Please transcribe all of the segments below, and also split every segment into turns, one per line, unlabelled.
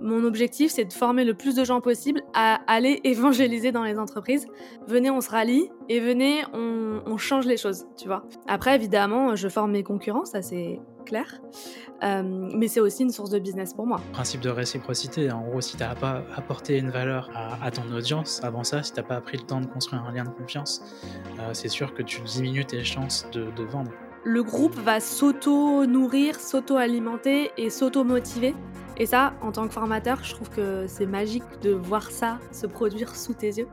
Mon objectif, c'est de former le plus de gens possible à aller évangéliser dans les entreprises. Venez, on se rallie et venez, on, change les choses, tu vois. Après, évidemment, je forme mes concurrents, ça c'est clair. Euh, mais c'est aussi une source de business pour moi.
Principe de réciprocité. En gros, si tu n'as pas apporté une valeur à, ton audience avant ça, si tu n'as pas pris le temps de construire un lien de confiance, euh, c'est sûr que tu diminues tes chances de, de vendre.
Le groupe va s'auto-nourrir, s'auto-alimenter et s'auto-motiver et ça, en tant que formateur, je trouve que c'est magique de voir ça se produire sous tes yeux.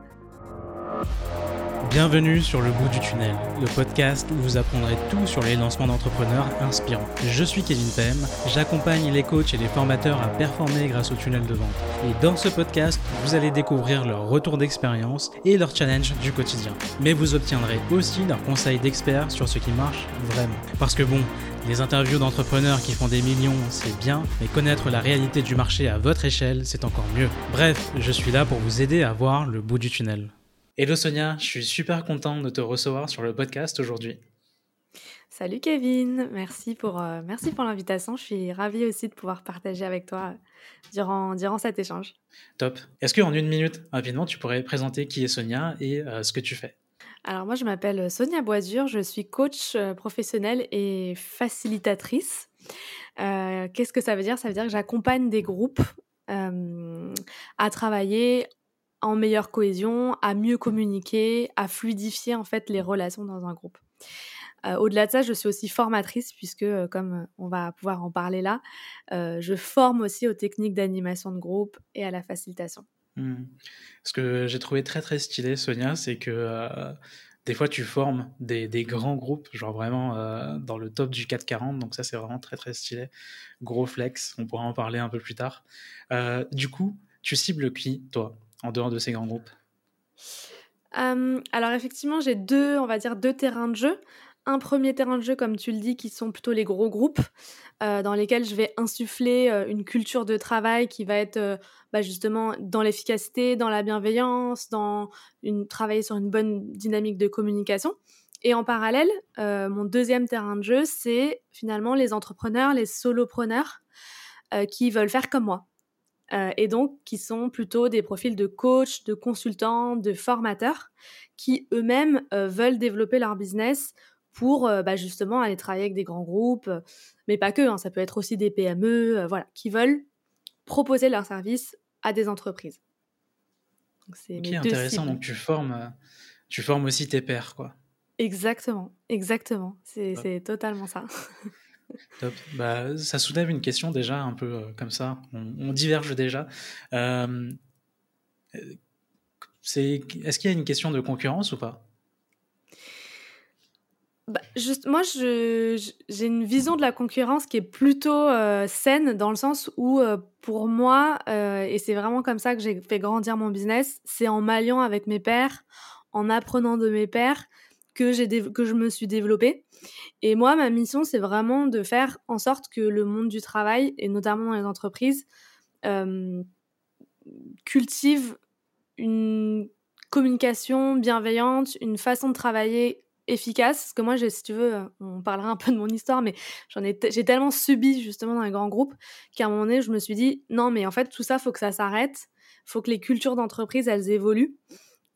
Bienvenue sur Le bout du tunnel, le podcast où vous apprendrez tout sur les lancements d'entrepreneurs inspirants. Je suis Kevin Pem, j'accompagne les coachs et les formateurs à performer grâce au tunnel de vente. Et dans ce podcast, vous allez découvrir leur retour d'expérience et leurs challenges du quotidien. Mais vous obtiendrez aussi leurs conseils d'experts sur ce qui marche vraiment. Parce que bon, les interviews d'entrepreneurs qui font des millions, c'est bien, mais connaître la réalité du marché à votre échelle, c'est encore mieux. Bref, je suis là pour vous aider à voir le bout du tunnel. Hello Sonia, je suis super content de te recevoir sur le podcast aujourd'hui.
Salut Kevin, merci pour, euh, merci pour l'invitation. Je suis ravie aussi de pouvoir partager avec toi durant, durant cet échange.
Top. Est-ce qu'en une minute, rapidement, tu pourrais présenter qui est Sonia et euh, ce que tu fais?
Alors moi, je m'appelle Sonia Boisure, je suis coach euh, professionnelle et facilitatrice. Euh, qu'est-ce que ça veut dire? Ça veut dire que j'accompagne des groupes euh, à travailler en meilleure cohésion, à mieux communiquer, à fluidifier en fait les relations dans un groupe. Au-delà de ça, je suis aussi formatrice puisque, comme on va pouvoir en parler là, je forme aussi aux techniques d'animation de groupe et à la facilitation.
Mmh. Ce que j'ai trouvé très très stylé, Sonia, c'est que euh, des fois tu formes des, des, grands groupes, genre vraiment euh, dans le top du 440, donc ça c'est vraiment très très stylé. Gros flex, on pourra en parler un peu plus tard. Euh, du coup, tu cibles qui, toi, en dehors de ces grands groupes?
Alors effectivement, j'ai deux, on va dire deux terrains de jeu un premier terrain de jeu, comme tu le dis, qui sont plutôt les gros groupes, euh, dans lesquels je vais insuffler euh, une culture de travail qui va être euh, bah, justement dans l'efficacité, dans la bienveillance, dans une, travailler sur une bonne dynamique de communication. Et en parallèle, mon deuxième terrain de jeu, c'est finalement les entrepreneurs, les solopreneurs qui veulent faire comme moi. et donc qui sont plutôt des profils de coach, de consultants, de formateurs, qui eux-mêmes veulent développer leur business pour euh, bah, justement aller travailler avec des grands groupes, euh, mais pas que, hein, ça peut être aussi des PME, euh, voilà, qui veulent proposer leurs services à des entreprises.
C'est intéressant. Donc tu formes, tu formes aussi tes pairs, quoi.
Exactement, exactement. C'est totalement ça.
Top. Bah, ça soulève une question déjà un peu comme ça. On, diverge déjà. Est-ce qu'il y a une question de concurrence ou pas?
Bah, juste, moi, j'ai une vision de la concurrence qui est plutôt euh, saine dans le sens où, euh, pour moi, euh, et c'est vraiment comme ça que j'ai fait grandir mon business, c'est en m'alliant avec mes pairs, en apprenant de mes pairs, que, que je me suis développée. Et moi, ma mission, c'est vraiment de faire en sorte que le monde du travail, et notamment dans les entreprises, cultive une communication bienveillante, une façon de travailler efficace. Parce que moi, si tu veux, euh, on parlera un peu de mon histoire, mais j'en ai, j'ai tellement subi justement dans les grands groupes qu'à un moment donné, je me suis dit, non, mais en fait, tout ça, faut que ça s'arrête. Faut que les cultures d'entreprise, elles évoluent.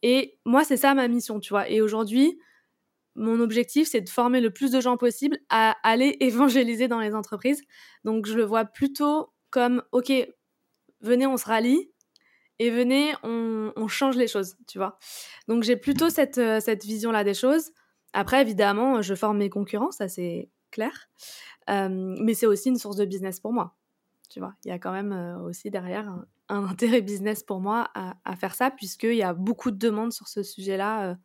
Et moi, c'est ça ma mission, tu vois. Et aujourd'hui, mon objectif, c'est de former le plus de gens possible à aller évangéliser dans les entreprises. Donc, je le vois plutôt comme, OK, venez, on se rallie et venez, on, on change les choses, tu vois. Donc, j'ai plutôt cette, euh, cette vision-là des choses. Après, évidemment, je forme mes concurrents, ça c'est clair. mais c'est aussi une source de business pour moi. Tu vois, il y a quand même aussi derrière un, intérêt business pour moi à, faire ça, puisqu'il y a beaucoup de demandes sur ce sujet-là,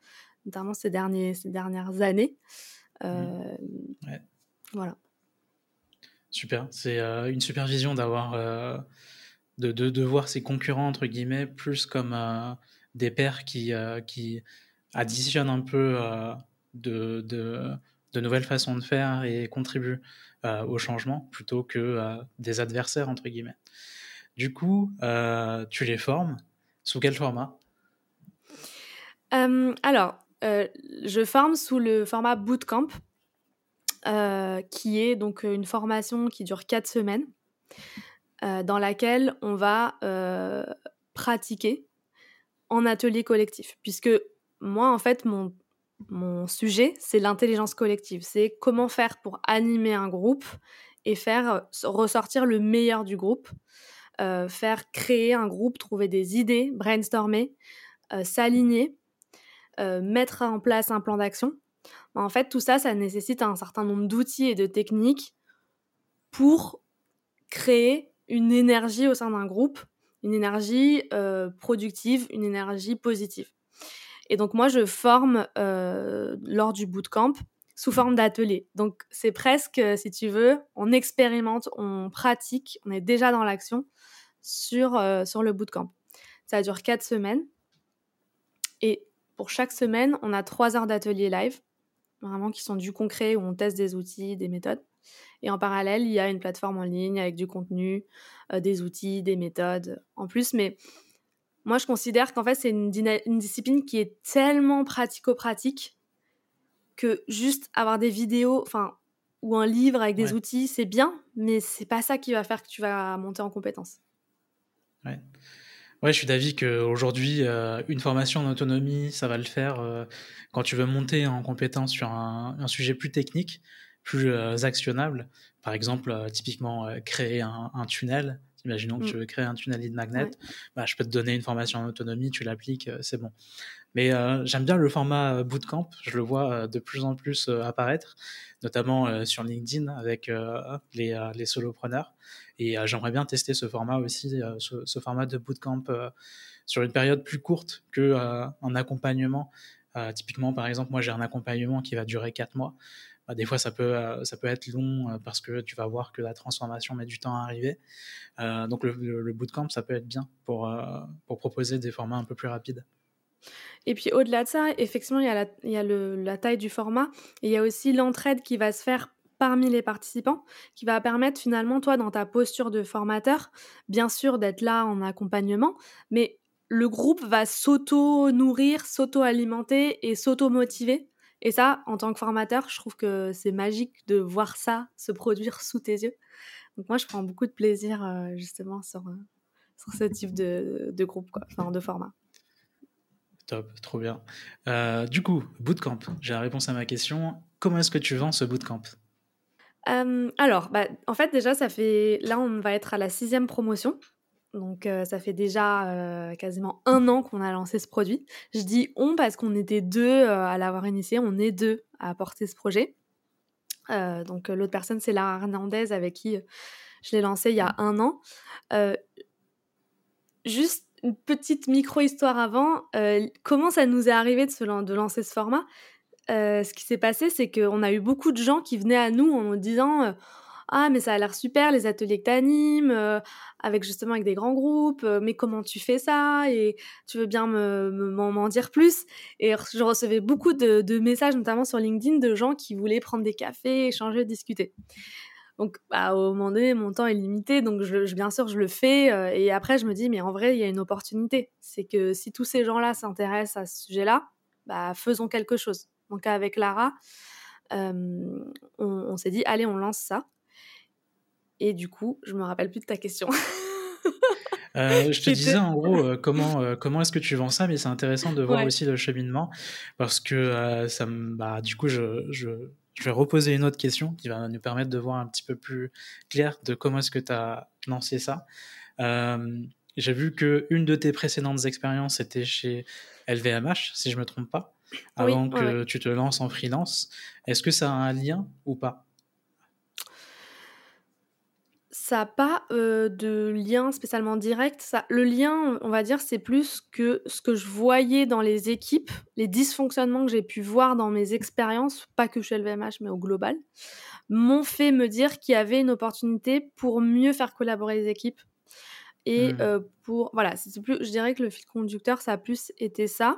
notamment ces, derniers, ces dernières années. Mmh. Voilà.
Super, c'est une super vision d'avoir, de, de, de, voir ses concurrents, entre guillemets, plus comme des pairs qui, qui additionnent un peu de, de, nouvelles façons de faire et contribuent euh, au changement plutôt que euh, des adversaires, entre guillemets. Du coup, euh, tu les formes sous quel format?
Alors, je forme sous le format bootcamp, qui est donc une formation qui dure quatre semaines. dans laquelle on va pratiquer en atelier collectif. Puisque moi, en fait, mon, mon sujet, c'est l'intelligence collective. C'est comment faire pour animer un groupe et faire ressortir le meilleur du groupe, faire créer un groupe, trouver des idées, brainstormer, s'aligner, mettre en place un plan d'action. En fait, tout ça, ça nécessite un certain nombre d'outils et de techniques pour créer une énergie au sein d'un groupe, une énergie productive, une énergie positive. Et donc moi, je forme lors du bootcamp sous forme d'atelier. Donc c'est presque, si tu veux, on expérimente, on pratique, on est déjà dans l'action sur, sur le bootcamp. Ça dure quatre semaines. Et pour chaque semaine, on a trois heures d'atelier live, vraiment qui sont du concret, où on teste des outils, des méthodes. Et en parallèle, il y a une plateforme en ligne avec du contenu, des outils, des méthodes en plus. Mais moi, je considère qu'en fait, c'est une, discipline qui est tellement pratico-pratique que juste avoir des vidéos, enfin, ou un livre avec des outils, c'est bien, mais c'est pas ça qui va faire que tu vas monter en compétence.
Ouais. Ouais, je suis d'avis qu'aujourd'hui, euh, une formation en autonomie, ça va le faire euh, quand tu veux monter en compétence sur un, un sujet plus technique, plus euh, actionnable. Par exemple, typiquement, créer un, un, tunnel Imaginons que mm. tu veux créer un tunnel de magnet, bah, je peux te donner une formation en autonomie, tu l'appliques, euh, c'est bon. Mais euh, j'aime bien le format euh, bootcamp, je le vois de plus en plus apparaître, notamment sur LinkedIn avec les, les solopreneurs. Et j'aimerais bien tester ce format aussi, ce, format de bootcamp sur une période plus courte qu'un accompagnement. typiquement, par exemple, moi j'ai un accompagnement qui va durer 4 mois. Bah, des fois, ça peut, euh, être long euh, parce que tu vas voir que la transformation met du temps à arriver. Euh, donc, le, bootcamp, ça peut être bien pour, proposer des formats un peu plus rapides.
Et puis au-delà de ça, effectivement, il y a, il y a la taille du format et il y a aussi l'entraide qui va se faire parmi les participants, qui va permettre finalement, toi, dans ta posture de formateur, bien sûr d'être là en accompagnement, mais le groupe va s'auto-nourrir, s'auto-alimenter et s'auto-motiver et ça, en tant que formateur, je trouve que c'est magique de voir ça se produire sous tes yeux. Donc moi, je prends beaucoup de plaisir euh, justement sur, euh, sur ce type de, de groupe, quoi, enfin de format.
Top, trop bien. Euh, du coup, bootcamp, j'ai la réponse à ma question. Comment est-ce que tu vends ce bootcamp?
Alors, bah, en fait, déjà, ça fait. Là, on va être à la sixième promotion. Donc ça fait déjà quasiment un an qu'on a lancé ce produit. Je dis on parce qu'on était deux à l'avoir initié, on est deux à apporter ce projet. donc l'autre personne c'est Lara Hernandez avec qui je l'ai lancé il y a un an. juste une petite micro-histoire avant, comment ça nous est arrivé de, de lancer ce format? Ce qui s'est passé c'est qu'on a eu beaucoup de gens qui venaient à nous en nous disant ah mais ça a l'air super les ateliers que tu animes euh, avec justement avec des grands groupes euh, mais comment tu fais ça? Et tu veux bien me m'en dire plus? Et je recevais beaucoup de, messages notamment sur LinkedIn de gens qui voulaient prendre des cafés échanger discuter. Donc bah, au moment donné mon temps est limité donc bien sûr je le fais euh, et après je me dis mais en vrai il y a une opportunité. C'est que si tous ces gens là s'intéressent à ce sujet là bah faisons quelque chose. Donc avec Lara on s'est dit allez on lance ça et du coup, je me rappelle plus de ta question.
Euh, je te disais en gros euh, comment euh, comment est-ce que tu vends ça, mais c'est intéressant de voir aussi le cheminement parce que ça bah, du coup je, je, je, vais reposer une autre question qui va nous permettre de voir un petit peu plus clair de comment est-ce que tu as lancé ça. J'ai vu que une de tes précédentes expériences était chez LVMH, si je me trompe pas, avant que tu te lances en freelance. Est-ce que ça a un lien ou pas?
Ça n'a pas de lien spécialement direct. Ça, le lien, on va dire, c'est plus que ce que je voyais dans les équipes, les dysfonctionnements que j'ai pu voir dans mes expériences, pas que chez LVMH, mais au global, m'ont fait me dire qu'il y avait une opportunité pour mieux faire collaborer les équipes. Et mmh. pour. Voilà, c'est plus, je dirais que le fil conducteur, ça a plus été ça.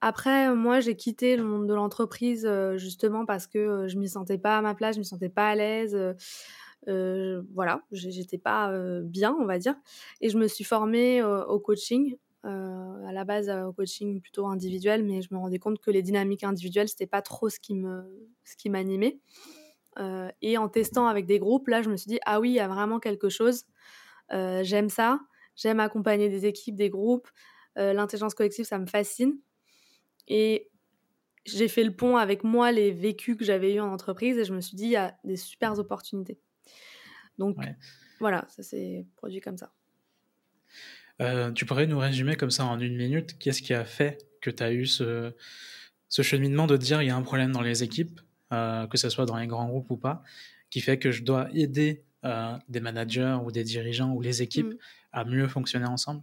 Après, moi, j'ai quitté le monde de l'entreprise justement parce que je m'y sentais pas à ma place, je me sentais pas à l'aise. Euh, voilà, j'étais pas euh, bien, on va dire. Et je me suis formée au coaching. Euh, à la base, au coaching plutôt individuel, mais je me rendais compte que les dynamiques individuelles, c'était pas trop ce qui me, ce qui m'animait. et en testant avec des groupes, là, je me suis dit ah oui, il y a vraiment quelque chose. j'aime ça. J'aime accompagner des équipes, des groupes. L'intelligence collective, ça me fascine. Et j'ai fait le pont avec moi les vécus que j'avais eus en entreprise et je me suis dit, il y a des super opportunités. Donc voilà, ça s'est produit comme ça.
Euh, tu pourrais nous résumer comme ça en une minute, qu'est-ce qui a fait que tu as eu ce, ce, cheminement de dire il y a un problème dans les équipes, euh, que ce soit dans les grands groupes ou pas, qui fait que je dois aider euh, des managers ou des dirigeants ou les équipes mmh. à mieux fonctionner ensemble?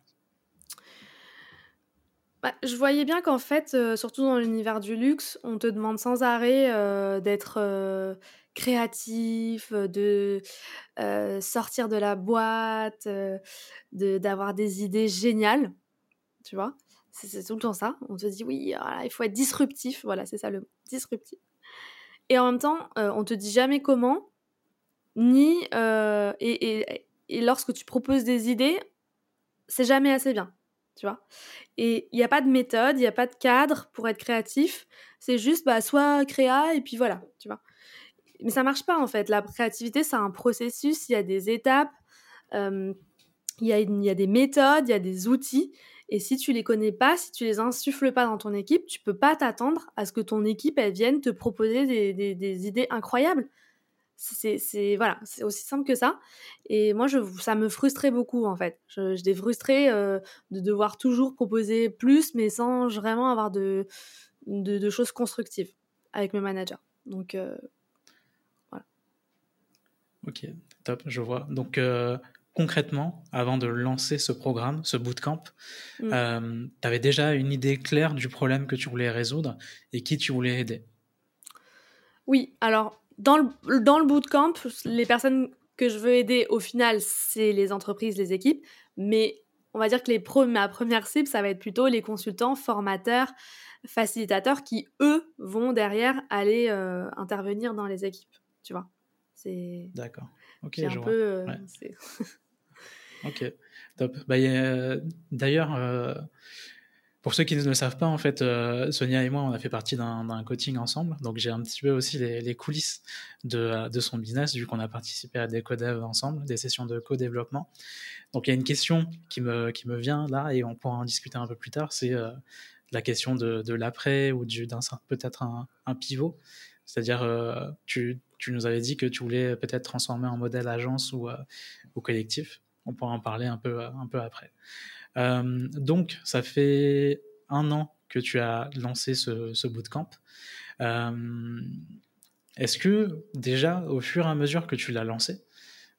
Bah, je voyais bien qu'en fait, surtout dans l'univers du luxe, on te demande sans arrêt d'être créatif, de sortir de la boîte, d'avoir des idées géniales, tu vois? C'est tout le temps ça. On te dit oui, il faut être disruptif. Voilà, c'est ça le mot, disruptif. Et en même temps, on te dit jamais comment, ni et, et lorsque tu proposes des idées, c'est jamais assez bien tu vois? Et il n'y a pas de méthode, il n'y a pas de cadre pour être créatif. C'est juste, bah, soit créa et puis voilà, tu vois? Mais ça marche pas en fait. La créativité, c'est un processus, il y a des étapes, il y, a, y a des méthodes, il y a des outils. Et si tu les connais pas, si tu les insuffles pas dans ton équipe, tu peux pas t'attendre à ce que ton équipe elle vienne te proposer des, des idées incroyables. C'est voilà, c'est aussi simple que ça. Et moi, je, ça me frustrait beaucoup en fait. Je, j'étais frustrée euh, de devoir toujours proposer plus, mais sans vraiment avoir de, de, choses constructives avec mes managers. Donc euh.
Ok, top, je vois. Donc euh, concrètement, avant de lancer ce programme, ce bootcamp, mmh. tu avais déjà une idée claire du problème que tu voulais résoudre et qui tu voulais aider?
Oui, alors dans le, dans le bootcamp, les personnes que je veux aider, au final, c'est les entreprises, les équipes. Mais on va dire que les ma première cible, ça va être plutôt les consultants, formateurs, facilitateurs qui, eux, vont derrière aller euh, intervenir dans les équipes. Tu vois
c'est D'accord. Ok, je un Peu, euh, ok, top. Bah, D'ailleurs, euh, pour ceux qui ne le savent pas, en fait, euh, Sonia et moi, on a fait partie d'un coaching ensemble. Donc, j'ai un petit peu aussi les, coulisses de, de, son business, vu qu'on a participé à des codev ensemble, des sessions de co-développement. Donc, il y a une question qui me, qui me vient là, et on pourra en discuter un peu plus tard. C'est euh, la question de, de l'après ou d'un peut-être un, un, pivot. C'est-à-dire, euh, tu, tu, nous avais dit que tu voulais peut-être transformer en modèle agence ou, ou collectif. On pourra en parler un peu, un peu après. Euh, donc, ça fait un an que tu as lancé ce, ce bootcamp. Euh, est-ce que déjà, au fur et à mesure que tu l'as lancé,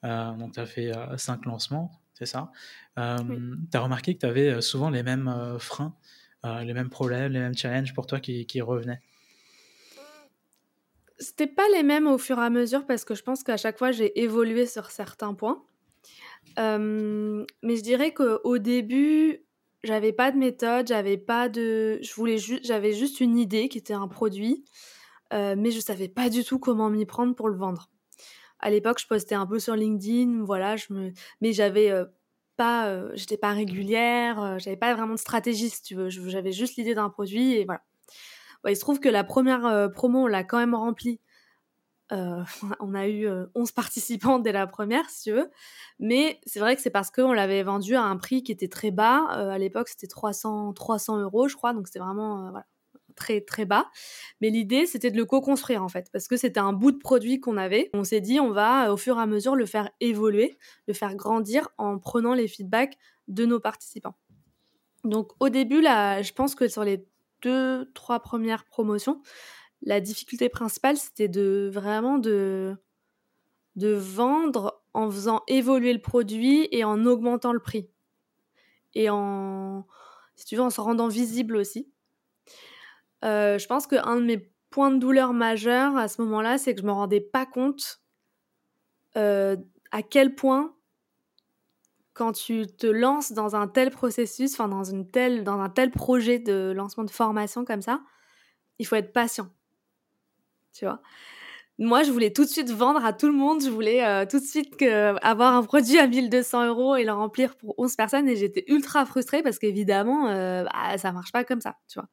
euh, donc tu as fait cinq lancements, c'est ça, tu as remarqué que tu avais souvent les mêmes freins, les mêmes problèmes, les mêmes challenges pour toi qui, qui revenaient?
C'était pas les mêmes au fur et à mesure parce que je pense qu'à chaque fois j'ai évolué sur certains points mais je dirais qu'au début, j'avais pas de méthode, j'avais pas de. Je voulais juste, j'avais juste une idée qui était un produit, mais je savais pas du tout comment m'y prendre pour le vendre. À l'époque, je postais un peu sur LinkedIn, voilà, je me, mais j'avais pas, j'étais pas régulière, j'avais pas vraiment de stratégie, tu veux. J'avais juste l'idée d'un produit et voilà. Il se trouve que la première promo, on l'a quand même remplie euh, on a eu 11 euh, participants dès la première, si tu veux. Mais c'est vrai que c'est parce qu'on l'avait vendu à un prix qui était très bas. Euh, à l'époque, c'était 300, 300 euros, je crois. Donc, c'était vraiment très, très bas. Mais l'idée, c'était de le co-construire, en fait. Parce que c'était un bout de produit qu'on avait. On s'est dit, on va, au fur et à mesure, le faire évoluer, le faire grandir en prenant les feedbacks de nos participants. Donc, au début, là, je pense que sur les deux, trois premières promotions, la difficulté principale, c'était de vraiment de, de vendre en faisant évoluer le produit et en augmentant le prix. Et en, si tu veux, en se rendant visible aussi. Euh, je pense qu'un de mes points de douleur majeurs à ce moment-là, c'est que je me rendais pas compte euh, à quel point quand tu te lances dans un tel processus, enfin dans, dans un tel projet de lancement de formation comme ça, il faut être patient tu vois? Moi, je voulais tout de suite vendre à tout le monde. Je voulais euh, tout de suite avoir un produit à 1200 euros et le remplir pour 11 personnes. Et j'étais ultra frustrée parce qu'évidemment, euh, bah, ça marche pas comme ça, tu vois.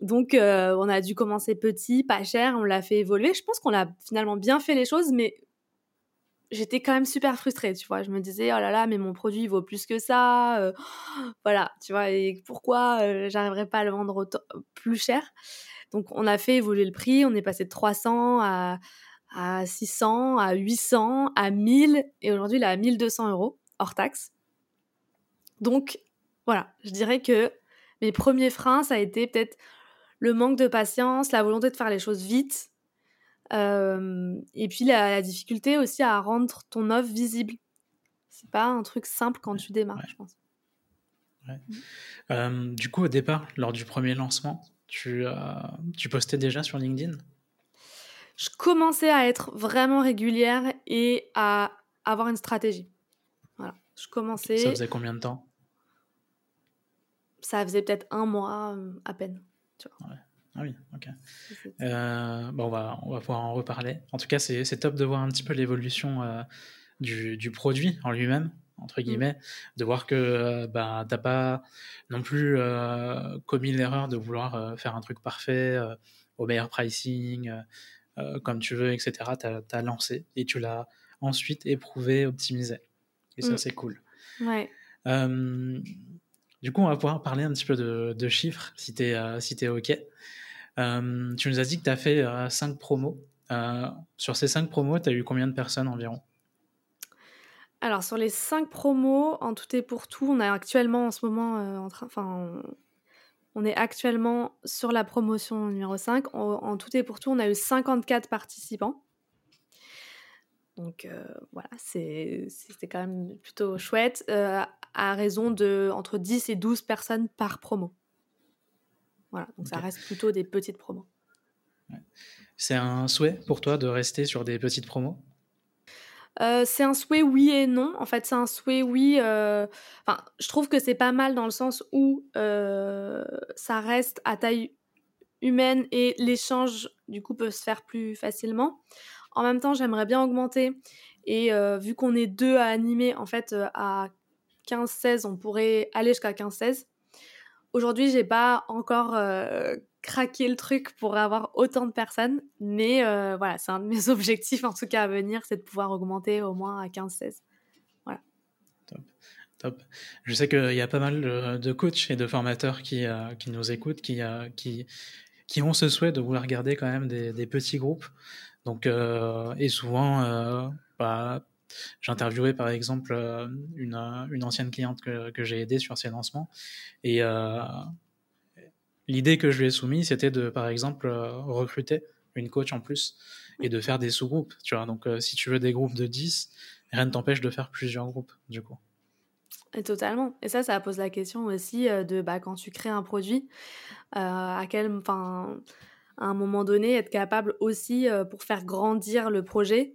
Donc, euh, on a dû commencer petit, pas cher. On l'a fait évoluer. Je pense qu'on a finalement bien fait les choses, mais j'étais quand même super frustrée, tu vois. Je me disais, oh là là, mais mon produit vaut plus que ça. Euh, voilà, tu vois, et pourquoi euh, j'arriverais pas à le vendre plus cher? Donc, on a fait évoluer le prix. On est passé de 300 à, à 600, à 800, à 1000. Et aujourd'hui, il est à 1200 euros, hors taxe. Donc, voilà, je dirais que mes premiers freins, ça a été peut-être le manque de patience, la volonté de faire les choses vite et puis la, difficulté aussi à rendre ton offre visible. C'est pas un truc simple quand tu démarres, je pense.
Mmh. du coup, au départ, lors du premier lancement, tu, tu postais déjà sur LinkedIn?
Je commençais à être vraiment régulière et à avoir une stratégie. Voilà. Je commençais.
Ça faisait combien de temps?
Ça faisait peut-être un mois à peine. Tu vois.
Ah oui, ok. Euh, bon, on, va, on va pouvoir en reparler. En tout cas, c'est top de voir un petit peu l'évolution euh, du, du, produit en lui-même, entre mmh. guillemets, de voir que euh, bah, tu n'as pas non plus commis l'erreur de vouloir faire un truc parfait, au meilleur pricing, comme tu veux, etc. Tu as, lancé et tu l'as ensuite éprouvé, optimisé. Et ça, mmh. c'est cool.
Ouais.
du coup, on va pouvoir parler un petit peu de, de chiffres, si tu es, si es OK. Euh, tu nous as dit que tu as fait 5 euh, promos. Euh, sur ces 5 promos, tu as eu combien de personnes environ?
Alors sur les 5 promos, en tout et pour tout, on est actuellement en ce moment en train, enfin, on est actuellement sur la promotion numéro 5. En, tout et pour tout, on a eu 54 participants. Donc voilà, c'était quand même plutôt chouette, à raison de entre 10 et 12 personnes par promo. Voilà, donc ça reste plutôt des petites promos.
C'est un souhait pour toi de rester sur des petites promos?
Euh, c'est un souhait oui et non. En fait, c'est un souhait oui. Euh, enfin, je trouve que c'est pas mal dans le sens où euh, ça reste à taille humaine et l'échange du coup peut se faire plus facilement. En même temps, j'aimerais bien augmenter et vu qu'on est deux à animer, en fait, à 15-16, on pourrait aller jusqu'à 15-16. Aujourd'hui, j'ai pas encore euh, craqué le truc pour avoir autant de personnes, mais euh, voilà, c'est un de mes objectifs en tout cas à venir, c'est de pouvoir augmenter au moins à 15-16. Voilà.
Top. Top. Je sais qu'il y a pas mal de coachs et de formateurs qui, euh, qui nous écoutent, qui, qui, qui ont ce souhait de vouloir garder quand même des, petits groupes. Donc, et souvent, bah, j'ai interviewé par exemple euh, une, euh, une ancienne cliente que, que j'ai aidée sur ses lancements et euh, l'idée que je lui ai soumise c'était de par exemple recruter une coach en plus et de faire des sous-groupes, tu vois. Donc si tu veux des groupes de 10, rien ne t'empêche de faire plusieurs groupes du coup.
Et totalement. Et ça, ça pose la question aussi de bah, quand tu crées un produit, à quel, enfin, à un moment donné, être capable aussi pour faire grandir le projet,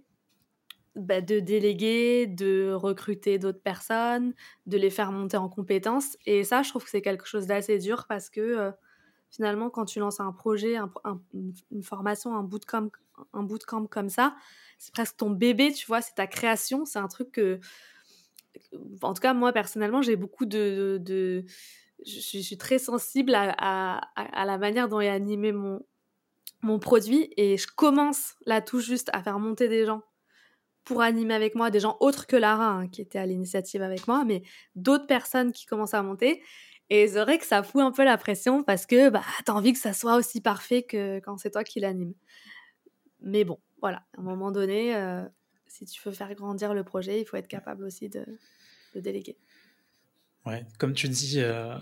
bah, de déléguer, de recruter d'autres personnes, de les faire monter en compétences. Et ça, je trouve que c'est quelque chose d'assez dur parce que euh, finalement, quand tu lances un projet, une formation, un bootcamp, un bootcamp comme ça, c'est presque ton bébé, tu vois, c'est ta création. C'est un truc que, en tout cas, moi personnellement, j'ai beaucoup de. je, suis, très sensible à, la manière dont est animé mon produit et je commence là tout juste à faire monter des gens pour animer avec moi des gens autres que Lara, hein, qui était à l'initiative avec moi, mais d'autres personnes qui commencent à monter. Et c'est vrai que ça fout un peu la pression parce que bah, t'as envie que ça soit aussi parfait que quand c'est toi qui l'anime. Mais bon, voilà, à un moment donné, euh, si tu veux faire grandir le projet, il faut être capable aussi de, déléguer.
Ouais, comme tu dis, euh,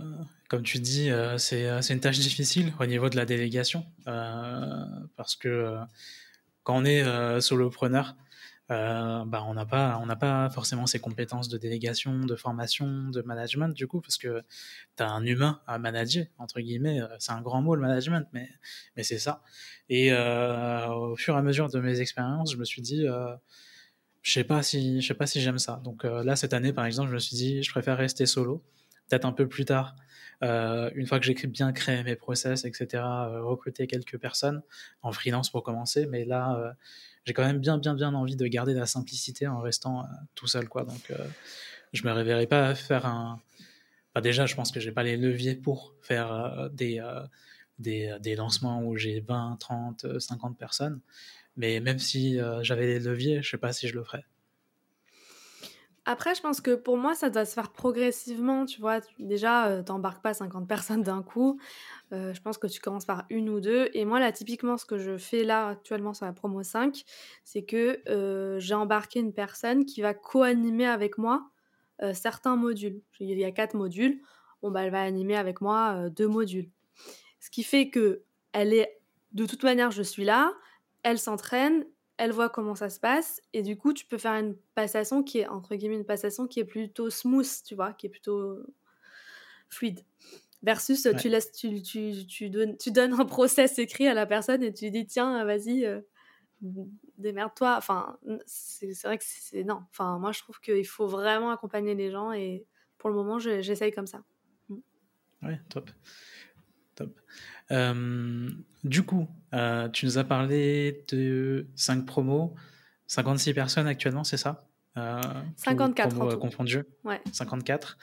comme tu dis, euh, c'est une tâche difficile au niveau de la délégation parce que quand on est solopreneur, euh, bah, on n'a pas, pas forcément ces compétences de délégation, de formation, de management du coup, parce que tu as un humain à manager entre guillemets. Euh, c'est un grand mot le management, mais mais c'est ça. Et euh, au fur et à mesure de mes expériences, je me suis dit, je sais pas si, sais pas si j'aime ça. Donc là cette année par exemple, je me suis dit, je préfère rester solo. Peut-être un peu plus tard, une fois que j'ai bien créé mes process, etc., recruter quelques personnes en freelance pour commencer. Mais là, j'ai quand même bien, bien, bien envie de garder la simplicité en restant euh, tout seul, quoi. Donc, euh, je me réveillerai pas faire un. déjà, je pense que j'ai pas les leviers pour faire euh, des, des, des, lancements où j'ai 20, 30, 50 personnes. Mais même si j'avais les leviers, je sais pas si je le ferais.
Après, je pense que pour moi, ça doit se faire progressivement, tu vois. Déjà, euh, t'embarques pas 50 personnes d'un coup. Euh, je pense que tu commences par une ou deux. Et moi, là, typiquement, ce que je fais là, actuellement, sur la promo 5, c'est que euh, j'ai embarqué une personne qui va co-animer avec moi certains modules. Il y a quatre modules. Bon, bah, elle va animer avec moi deux modules. Ce qui fait que elle est, de toute manière, je suis là, elle s'entraîne, elle voit comment ça se passe et du coup tu peux faire une passation qui est entre guillemets une passation qui est plutôt smooth tu vois qui est plutôt fluide. Versus tu laisses tu, tu, tu, donnes, tu donnes un process écrit à la personne et tu dis tiens vas-y euh, démerde-toi. Enfin c'est vrai que c'est non enfin moi je trouve qu'il faut vraiment accompagner les gens et pour le moment j'essaye comme ça.
Ouais top top euh, du coup, euh, tu nous as parlé de 5 promos, 56 personnes actuellement, c'est ça?
54
promos, confondus.
Ouais.
54.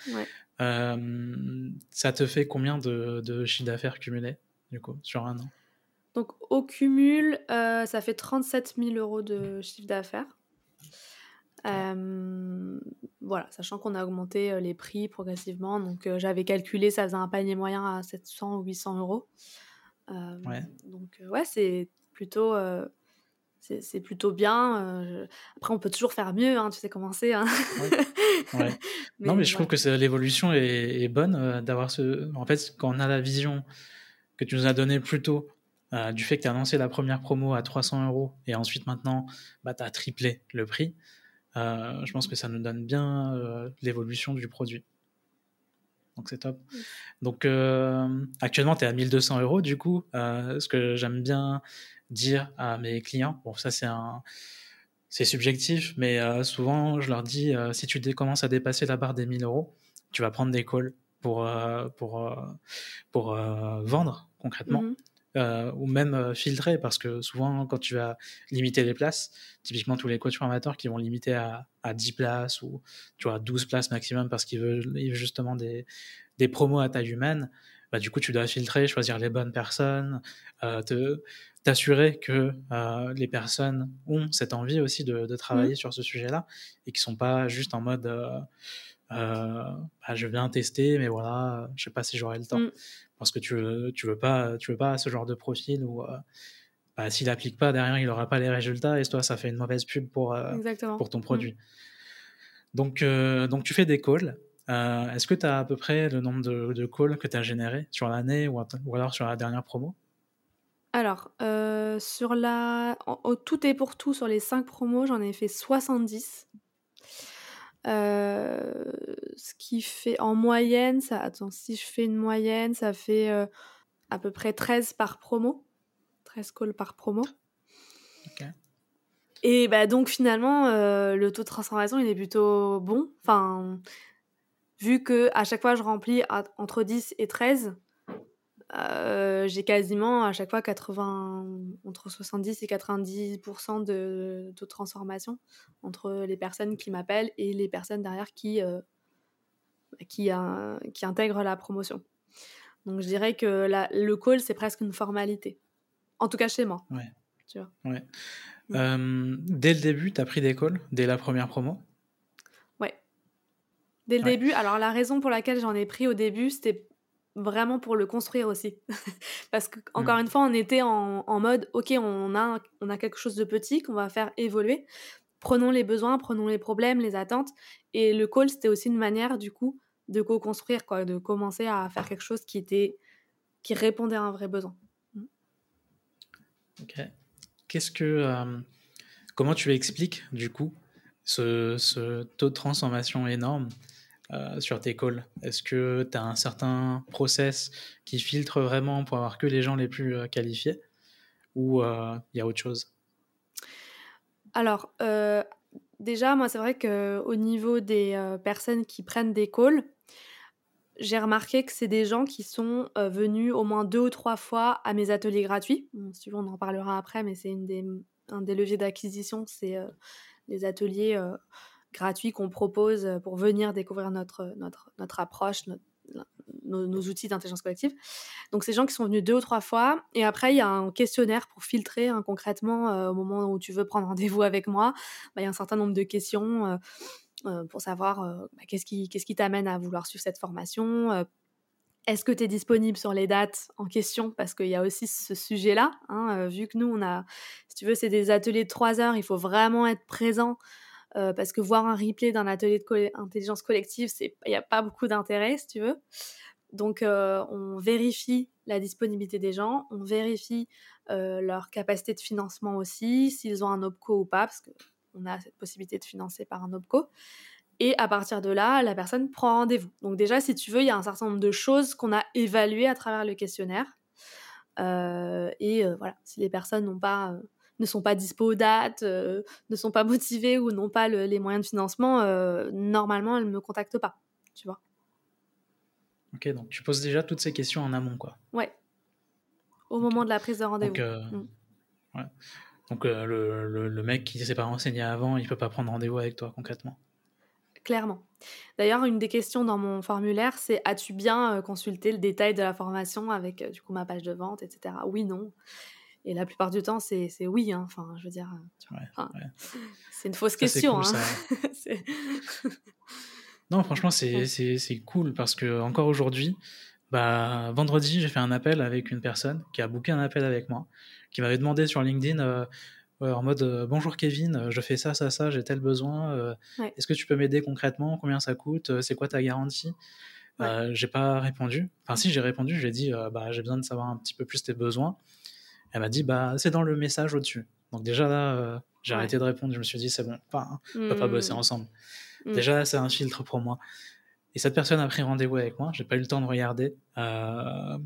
Euh, ça te fait combien de, de chiffre d'affaires cumulé, du coup, sur un an?
Donc, au cumul, ça fait 37 000 euros de chiffre d'affaires. Voilà, sachant qu'on a augmenté les prix progressivement. Donc, j'avais calculé, ça faisait un panier moyen à 700 ou 800 euros. Donc, ouais, c'est plutôt c'est plutôt bien. Après, on peut toujours faire mieux, hein, tu sais comment c'est. Hein.
non, mais je trouve que l'évolution est, bonne d'avoir ce. En fait, quand on a la vision que tu nous as donnée plus tôt, du fait que tu as lancé la première promo à 300 euros et ensuite maintenant, bah, tu as triplé le prix, je pense que ça nous donne bien l'évolution du produit. Donc c'est top. Donc euh, actuellement, tu es à 1200 euros du coup. Euh, ce que j'aime bien dire à mes clients, bon ça c'est un... C'est subjectif, mais euh, souvent je leur dis, si tu commences à dépasser la barre des 1000 euros, tu vas prendre des calls pour, pour, pour vendre concrètement. Mmh ou même filtrer, parce que souvent, quand tu vas limiter les places, typiquement tous les coachs formateurs qui vont limiter à, à 10 places ou tu vois, 12 places maximum parce qu'ils veulent, justement des, des promos à taille humaine, bah, du coup, tu dois filtrer, choisir les bonnes personnes, te t'assurer que les personnes ont cette envie aussi de, de travailler mmh. sur ce sujet-là et qui sont pas juste en mode bah, je viens tester, mais voilà, je sais pas si j'aurai le temps. Mmh parce que tu veux, tu veux pas, tu veux pas ce genre de profil où euh, bah, s'il applique pas derrière, il aura pas les résultats et toi, ça fait une mauvaise pub pour, euh, pour ton mmh. produit. Donc, euh, donc, tu fais des calls. Est-ce que tu as à peu près le nombre de, de calls que tu as généré sur l'année ou, ou, alors sur la dernière promo?
Alors, sur la, au tout et pour tout, sur les 5 promos, j'en ai fait 70. Euh, ce qui fait en moyenne, ça, attends, si je fais une moyenne, ça fait euh, à peu près 13 par promo. 13 calls par promo. Et bah donc finalement, euh, le taux de transformation, il est plutôt bon. Enfin, vu que à chaque fois je remplis entre 10 et 13, euh, j'ai quasiment à chaque fois 80, entre 70 et 90% de transformation entre les personnes qui m'appellent et les personnes derrière qui, euh, qui, qui intègrent la promotion. Donc je dirais que la, le call, c'est presque une formalité. En tout cas chez moi.
Ouais. Tu vois. Ouais. Mm. Euh, dès le début, tu as pris des calls Dès la première promo?
Ouais. Dès le début. Alors la raison pour laquelle j'en ai pris au début, c'était vraiment pour le construire aussi. Parce que, encore mmh. une fois, on était en, en, mode, ok, on a, on a quelque chose de petit qu'on va faire évoluer. Prenons les besoins, prenons les problèmes, les attentes. Et le call, c'était aussi une manière, du coup, de co-construire, quoi, de commencer à faire quelque chose qui était, qui répondait à un vrai besoin. Mmh.
Ok. Qu'est-ce que, euh, comment tu expliques, du coup, ce, ce taux de transformation énorme? Euh, sur tes calls Est-ce que tu as un certain process qui filtre vraiment pour avoir que les gens les plus euh, qualifiés ou il euh, y a autre chose?
Alors, déjà, moi, c'est vrai qu'au niveau des personnes qui prennent des calls, j'ai remarqué que c'est des gens qui sont venus au moins deux ou trois fois à mes ateliers gratuits. si on en parlera après, mais c'est des, un des leviers d'acquisition, c'est les ateliers gratuit qu'on propose euh, pour venir découvrir notre, notre, notre approche, nos, outils d'intelligence collective. Donc, ces gens qui sont venus deux ou trois fois. Et après, il y a un questionnaire pour filtrer hein, concrètement euh, au moment où tu veux prendre rendez-vous avec moi. Bah, il y a un certain nombre de questions. pour savoir bah, qu'est-ce qui t'amène à vouloir suivre cette formation. est-ce que tu es disponible sur les dates en question? Parce qu'il y a aussi ce sujet-là. Hein, vu que nous, on a, si tu veux, c'est des ateliers de 3 heures, il faut vraiment être présent. Parce que voir un replay d'un atelier d'intelligence collective, il n'y a pas beaucoup d'intérêt, si tu veux. Donc, on vérifie la disponibilité des gens, on vérifie leur capacité de financement aussi, s'ils ont un OPCO ou pas, parce qu'on a cette possibilité de financer par un OPCO. Et à partir de là, la personne prend rendez-vous. Donc déjà, si tu veux, il y a un certain nombre de choses qu'on a évaluées à travers le questionnaire. et voilà, si les personnes n'ont pas, ne sont pas dispo aux dates, ne sont pas motivées ou n'ont pas les moyens de financement, normalement, elles ne me contactent pas, tu vois.
Ok, donc tu poses déjà toutes ces questions en amont, quoi.
Ouais. Au moment de la prise de rendez-vous. Donc, euh,
mm. ouais. donc euh, le, le, mec qui ne s'est pas renseigné avant, il peut pas prendre rendez-vous avec toi concrètement.
Clairement. D'ailleurs, une des questions dans mon formulaire, c'est as-tu bien euh, consulté le détail de la formation avec du coup ma page de vente, etc. Oui, non. Et la plupart du temps, c'est oui. Hein. Enfin, je veux dire, c'est une fausse question. Cool, hein.
Non, franchement, c'est cool parce que encore aujourd'hui, bah, vendredi, j'ai fait un appel avec une personne qui a booké un appel avec moi, qui m'avait demandé sur LinkedIn euh, en mode euh, Bonjour Kevin, je fais ça, ça, ça, j'ai tel besoin. Euh, est-ce que tu peux m'aider concrètement? Combien ça coûte? C'est quoi ta garantie J'ai pas répondu. Enfin, si, j'ai répondu, j'ai dit bah, J'ai besoin de savoir un petit peu plus tes besoins. Elle m'a dit bah, C'est dans le message au-dessus. Donc, déjà là, j'ai arrêté de répondre. Je me suis dit C'est bon, pas, on peut pas bosser mmh. ensemble. Mm. Déjà, c'est un filtre pour moi. Et cette personne a pris rendez-vous avec moi. J'ai pas eu le temps de regarder. Euh,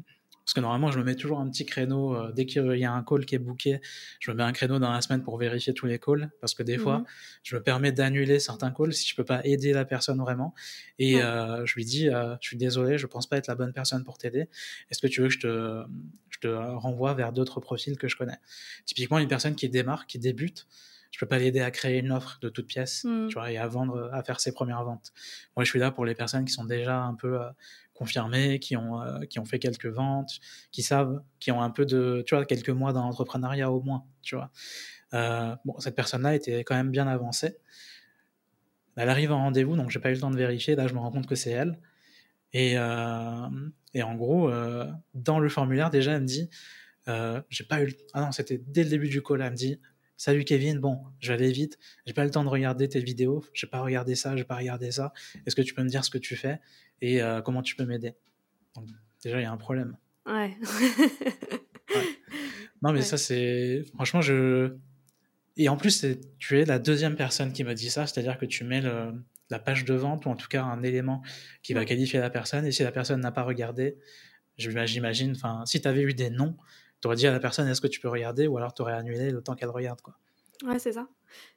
parce que normalement, je me mets toujours un petit créneau. Euh, dès qu'il y a un call qui est booké, je me mets un créneau dans la semaine pour vérifier tous les calls. Parce que des fois, mm-hmm. je me permets d'annuler certains calls si je peux pas aider la personne vraiment. Et euh, je lui dis, je suis désolé, je pense pas être la bonne personne pour t'aider. Est-ce que tu veux que je te, je te renvoie vers d'autres profils que je connais? Typiquement, une personne qui démarre, qui débute je peux pas l'aider à créer une offre de toute pièce, mmh. tu vois, et à vendre, à faire ses premières ventes. Moi, je suis là pour les personnes qui sont déjà un peu euh, confirmées, qui ont, euh, qui ont fait quelques ventes, qui savent, qui ont un peu de, tu vois, quelques mois dans l'entrepreneuriat au moins, tu vois. Euh, bon, cette personne-là était quand même bien avancée. Elle arrive en rendez-vous, donc j'ai pas eu le temps de vérifier. Là, je me rends compte que c'est elle. Et, et en gros, dans le formulaire, déjà, elle me dit, j'ai pas eu, ah non, c'était dès le début du call, elle me dit, Salut Kevin, bon, je vais aller vite, j'ai pas le temps de regarder tes vidéos, j'ai pas regardé ça, j'ai pas regardé ça. Est-ce que tu peux me dire ce que tu fais et euh, comment tu peux m'aider? Déjà, il y a un problème.
Ouais.
Non, mais ça, c'est. Franchement, je. Et en plus, tu es la deuxième personne qui me dit ça, c'est-à-dire que tu mets la page de vente ou en tout cas un élément qui va qualifier la personne et si la personne n'a pas regardé, j'imagine, enfin, si tu avais eu des noms, tu aurais dit à la personne est-ce que tu peux regarder ou alors tu aurais annulé le temps qu'elle regarde quoi.
Ouais, c'est ça.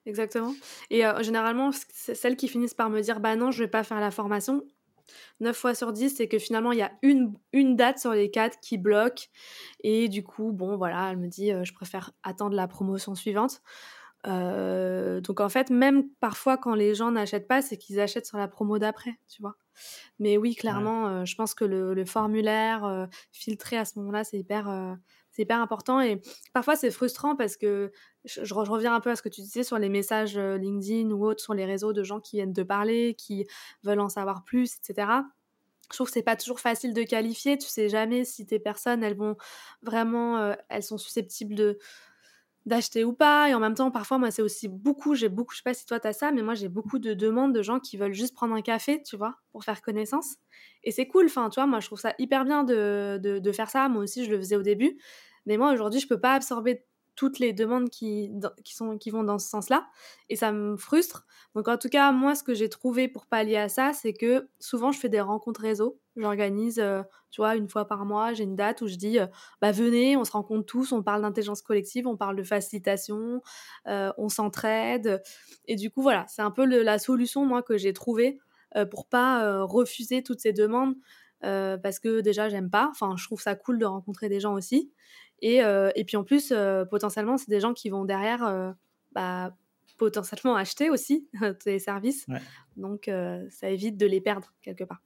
Exactement. Et euh, généralement, celles qui finissent par me dire bah non, je vais pas faire la formation, 9 fois sur 10, c'est que finalement, il y a une, une date sur les 4 qui bloque. Et du coup, bon, voilà, elle me dit euh, je préfère attendre la promotion suivante. Euh, donc en fait, même parfois quand les gens n'achètent pas, c'est qu'ils achètent sur la promo d'après, tu vois. Mais oui, clairement, je pense que le, le formulaire filtré à ce moment-là, c'est hyper, c'est hyper important et parfois c'est frustrant parce que je, reviens un peu à ce que tu disais sur les messages euh, LinkedIn ou autres sur les réseaux de gens qui viennent te parler, qui veulent en savoir plus, etc. Je trouve que c'est pas toujours facile de qualifier. Tu sais jamais si tes personnes, elles vont vraiment, euh, elles sont susceptibles de d'acheter ou pas. Et en même temps, parfois, moi, c'est aussi beaucoup, j'ai beaucoup, je sais pas si toi t'as ça, mais moi, j'ai beaucoup de demandes de gens qui veulent juste prendre un café, tu vois, pour faire connaissance. Et c'est cool, enfin, tu vois, moi, je trouve ça hyper bien de, de, faire ça. Moi aussi, je le faisais au début. Mais moi, aujourd'hui, je peux pas absorber toutes les demandes qui, qui, sont, qui vont dans ce sens-là. Et ça me frustre. Donc, en tout cas, moi, ce que j'ai trouvé pour pallier à ça, c'est que souvent, je fais des rencontres réseau. J'organise, euh, tu vois, une fois par mois, j'ai une date où je dis, euh, bah, venez, on se rencontre tous, on parle d'intelligence collective, on parle de facilitation, euh, on s'entraide. Et du coup, voilà, c'est un peu la solution, moi, que j'ai trouvée pour pas refuser toutes ces demandes. parce que déjà j'aime pas, enfin je trouve ça cool de rencontrer des gens aussi, et, et puis en plus, potentiellement, c'est des gens qui vont derrière bah, potentiellement acheter aussi tes services. Donc ça évite de les perdre quelque part.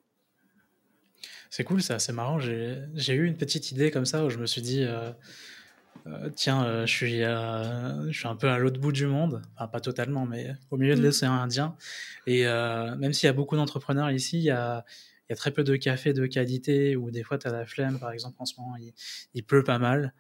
C'est cool ça, c'est marrant. J'ai eu une petite idée comme ça où je me suis dit, euh, tiens, euh, je, suis, je suis un peu à l'autre bout du monde, enfin pas totalement, mais au milieu de mm. l'océan Indien. Et même s'il y a beaucoup d'entrepreneurs ici, il y a, il y a très peu de cafés de qualité, ou des fois tu as la flemme, par exemple en ce moment il, il pleut pas mal.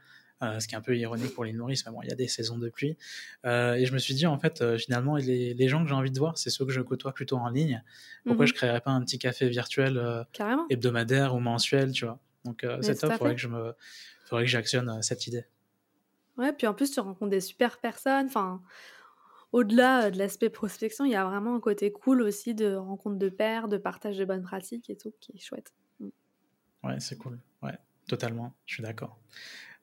Euh, ce qui est un peu ironique pour les nourrices, mais bon, il y a des saisons de pluie. Euh, et je me suis dit, en fait, euh, finalement, les, les, gens que j'ai envie de voir, c'est ceux que je côtoie plutôt en ligne. Pourquoi mhm. je créerais pas un petit café virtuel hebdomadaire ou mensuel, tu vois? Donc, c'est top, il faudrait que je me, faudrait que j'actionne cette idée.
Ouais, puis en plus, tu rencontres des super personnes. Enfin, au-delà de l'aspect prospection, il y a vraiment un côté cool aussi de rencontre de pairs, de partage de bonnes pratiques et tout, qui est chouette. Mm.
Ouais, c'est cool. Ouais, totalement. Je suis d'accord.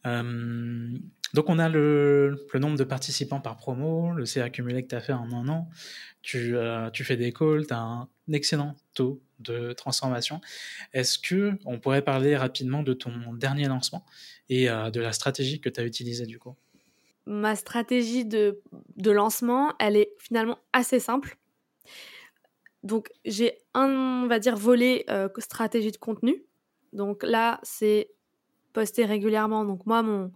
Euh, donc on a le, nombre de participants par promo, le CA accumulé que tu as fait en un an, tu, euh, fais des calls, tu as un excellent taux de transformation. Est-ce que on pourrait parler rapidement de ton dernier lancement et euh, de la stratégie que tu as utilisée du coup?
Ma stratégie de, de lancement, elle est finalement assez simple. Donc j'ai un, on va dire, volet stratégie de contenu. Donc là, c'est poster régulièrement. Donc moi, mon,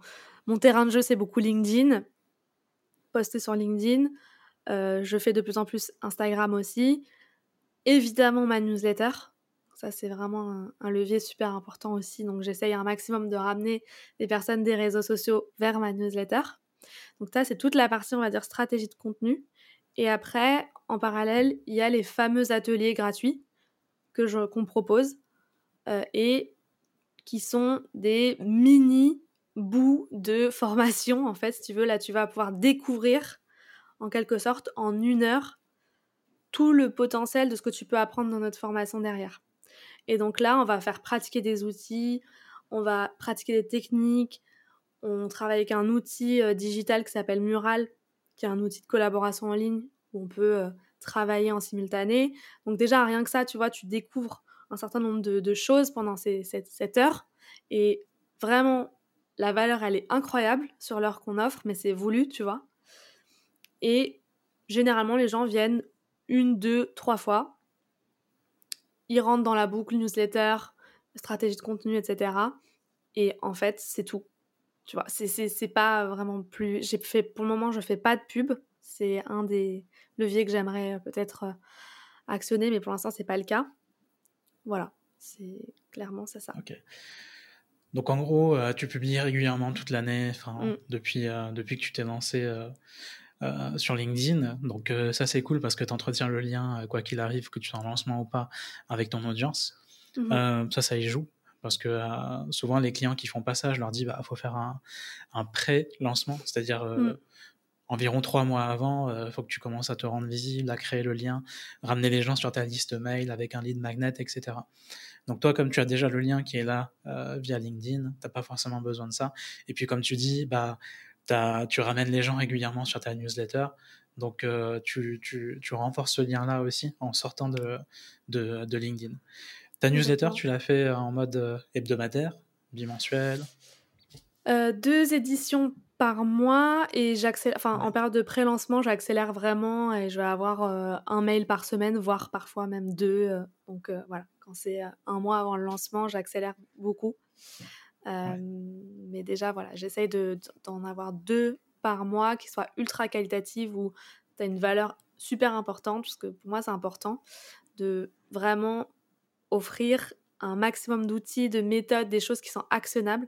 mon terrain de jeu, c'est beaucoup LinkedIn. Poster sur LinkedIn. Euh, je fais de plus en plus Instagram aussi. Évidemment, ma newsletter. Ça, c'est vraiment un, levier super important aussi. Donc, j'essaye un maximum de ramener les personnes des réseaux sociaux vers ma newsletter. Donc, ça, c'est toute la partie, on va dire, stratégie de contenu. Et après, en parallèle, il y a les fameux ateliers gratuits que je, qu'on propose. Euh, et qui sont des mini bouts de formation, en fait, si tu veux. Là, tu vas pouvoir découvrir, en quelque sorte, en une heure, tout le potentiel de ce que tu peux apprendre dans notre formation derrière. Et donc là, on va faire pratiquer des outils, on va pratiquer des techniques, on travaille avec un outil euh, digital qui s'appelle Mural, qui est un outil de collaboration en ligne où on peut euh, travailler en simultané. Donc déjà, rien que ça, tu vois, tu découvres un certain nombre de, choses pendant cette, heure. Et vraiment, la valeur, elle est incroyable sur l'heure qu'on offre, mais c'est voulu, tu vois. Et généralement, les gens viennent une, deux, trois fois. Ils rentrent dans la boucle newsletter, stratégie de contenu, etc. Et en fait, c'est tout. Tu vois, c'est pas vraiment plus. J'ai fait, pour le moment, je fais pas de pub. C'est un des leviers que j'aimerais peut-être euh, actionner, mais pour l'instant, c'est pas le cas. Voilà, c'est clairement ça. ça.
Donc en gros, euh, tu publies régulièrement toute l'année, mm. depuis, euh, depuis que tu t'es lancé euh, sur LinkedIn. Donc ça c'est cool parce que tu entretiens le lien, quoi qu'il arrive, que tu sois en lancement ou pas, avec ton audience. Mm-hmm. ça, ça y joue. Parce que souvent les clients qui font pas ça, je leur dis, bah faut faire un, un pré-lancement, c'est-à-dire mm environ trois mois avant, il euh, faut que tu commences à te rendre visible, à créer le lien, ramener les gens sur ta liste mail avec un lead magnet, etc. Donc toi, comme tu as déjà le lien qui est là euh, via LinkedIn, t'as pas forcément besoin de ça. Et puis comme tu dis, bah, tu ramènes les gens régulièrement sur ta newsletter. Donc euh, tu, tu, tu, renforces ce lien-là aussi en sortant de, de, de LinkedIn. Ta newsletter, tu l'as fait en mode hebdomadaire, bimensuel?
Deux éditions par mois et j'accélère, enfin en période de pré-lancement, j'accélère vraiment et je vais avoir euh, un mail par semaine, voire parfois même deux. Euh, donc euh, voilà, quand c'est un mois avant le lancement, j'accélère beaucoup. Mais déjà, voilà, j'essaye d'en avoir deux par mois qui soient ultra qualitatives où tu as une valeur super importante, parce que pour moi c'est important de vraiment offrir un maximum d'outils, de méthodes, des choses qui sont actionnables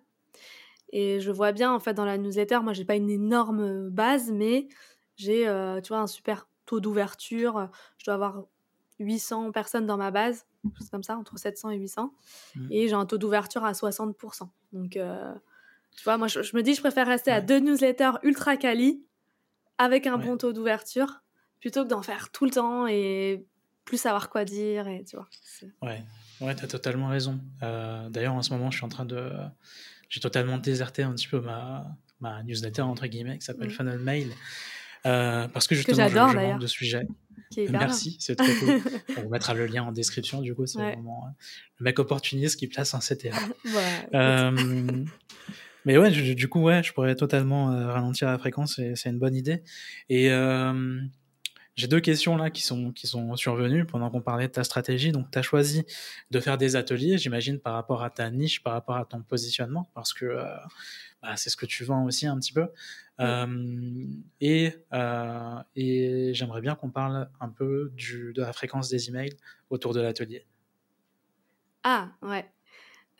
et je vois bien, en fait, dans la newsletter, moi, j'ai pas une énorme base, mais j'ai, euh, tu vois, un super taux d'ouverture. Je dois avoir 800 personnes dans ma base, chose comme ça, entre 700 et 800. Mmh. Et j'ai un taux d'ouverture à 60%. Donc, euh, tu vois, moi, je, me dis, je préfère rester à deux newsletters ultra quali avec un bon taux d'ouverture plutôt que d'en faire tout le temps et plus savoir quoi dire. Et, tu vois,
ouais, ouais tu as totalement raison. Euh, d'ailleurs, en ce moment, je suis en train de j'ai totalement déserté un petit peu ma, ma newsletter, entre guillemets, qui s'appelle mm. Funnel Mail. Euh, parce que justement, je, je manque de sujets. Merci, c'est très cool. On vous mettra le lien en description, du coup, c'est vraiment euh, le mec opportuniste qui place un CTA. euh, mais ouais, du, coup, ouais, je pourrais totalement euh, ralentir la fréquence, c'est une bonne idée. Et j'ai deux questions là qui sont, qui sont survenues pendant qu'on parlait de ta stratégie. Donc, tu as choisi de faire des ateliers, j'imagine, par rapport à ta niche, par rapport à ton positionnement, parce que, euh, bah, c'est ce que tu vends aussi un petit peu. et et j'aimerais bien qu'on parle un peu du, de la fréquence des emails autour de l'atelier.
Ah, ouais.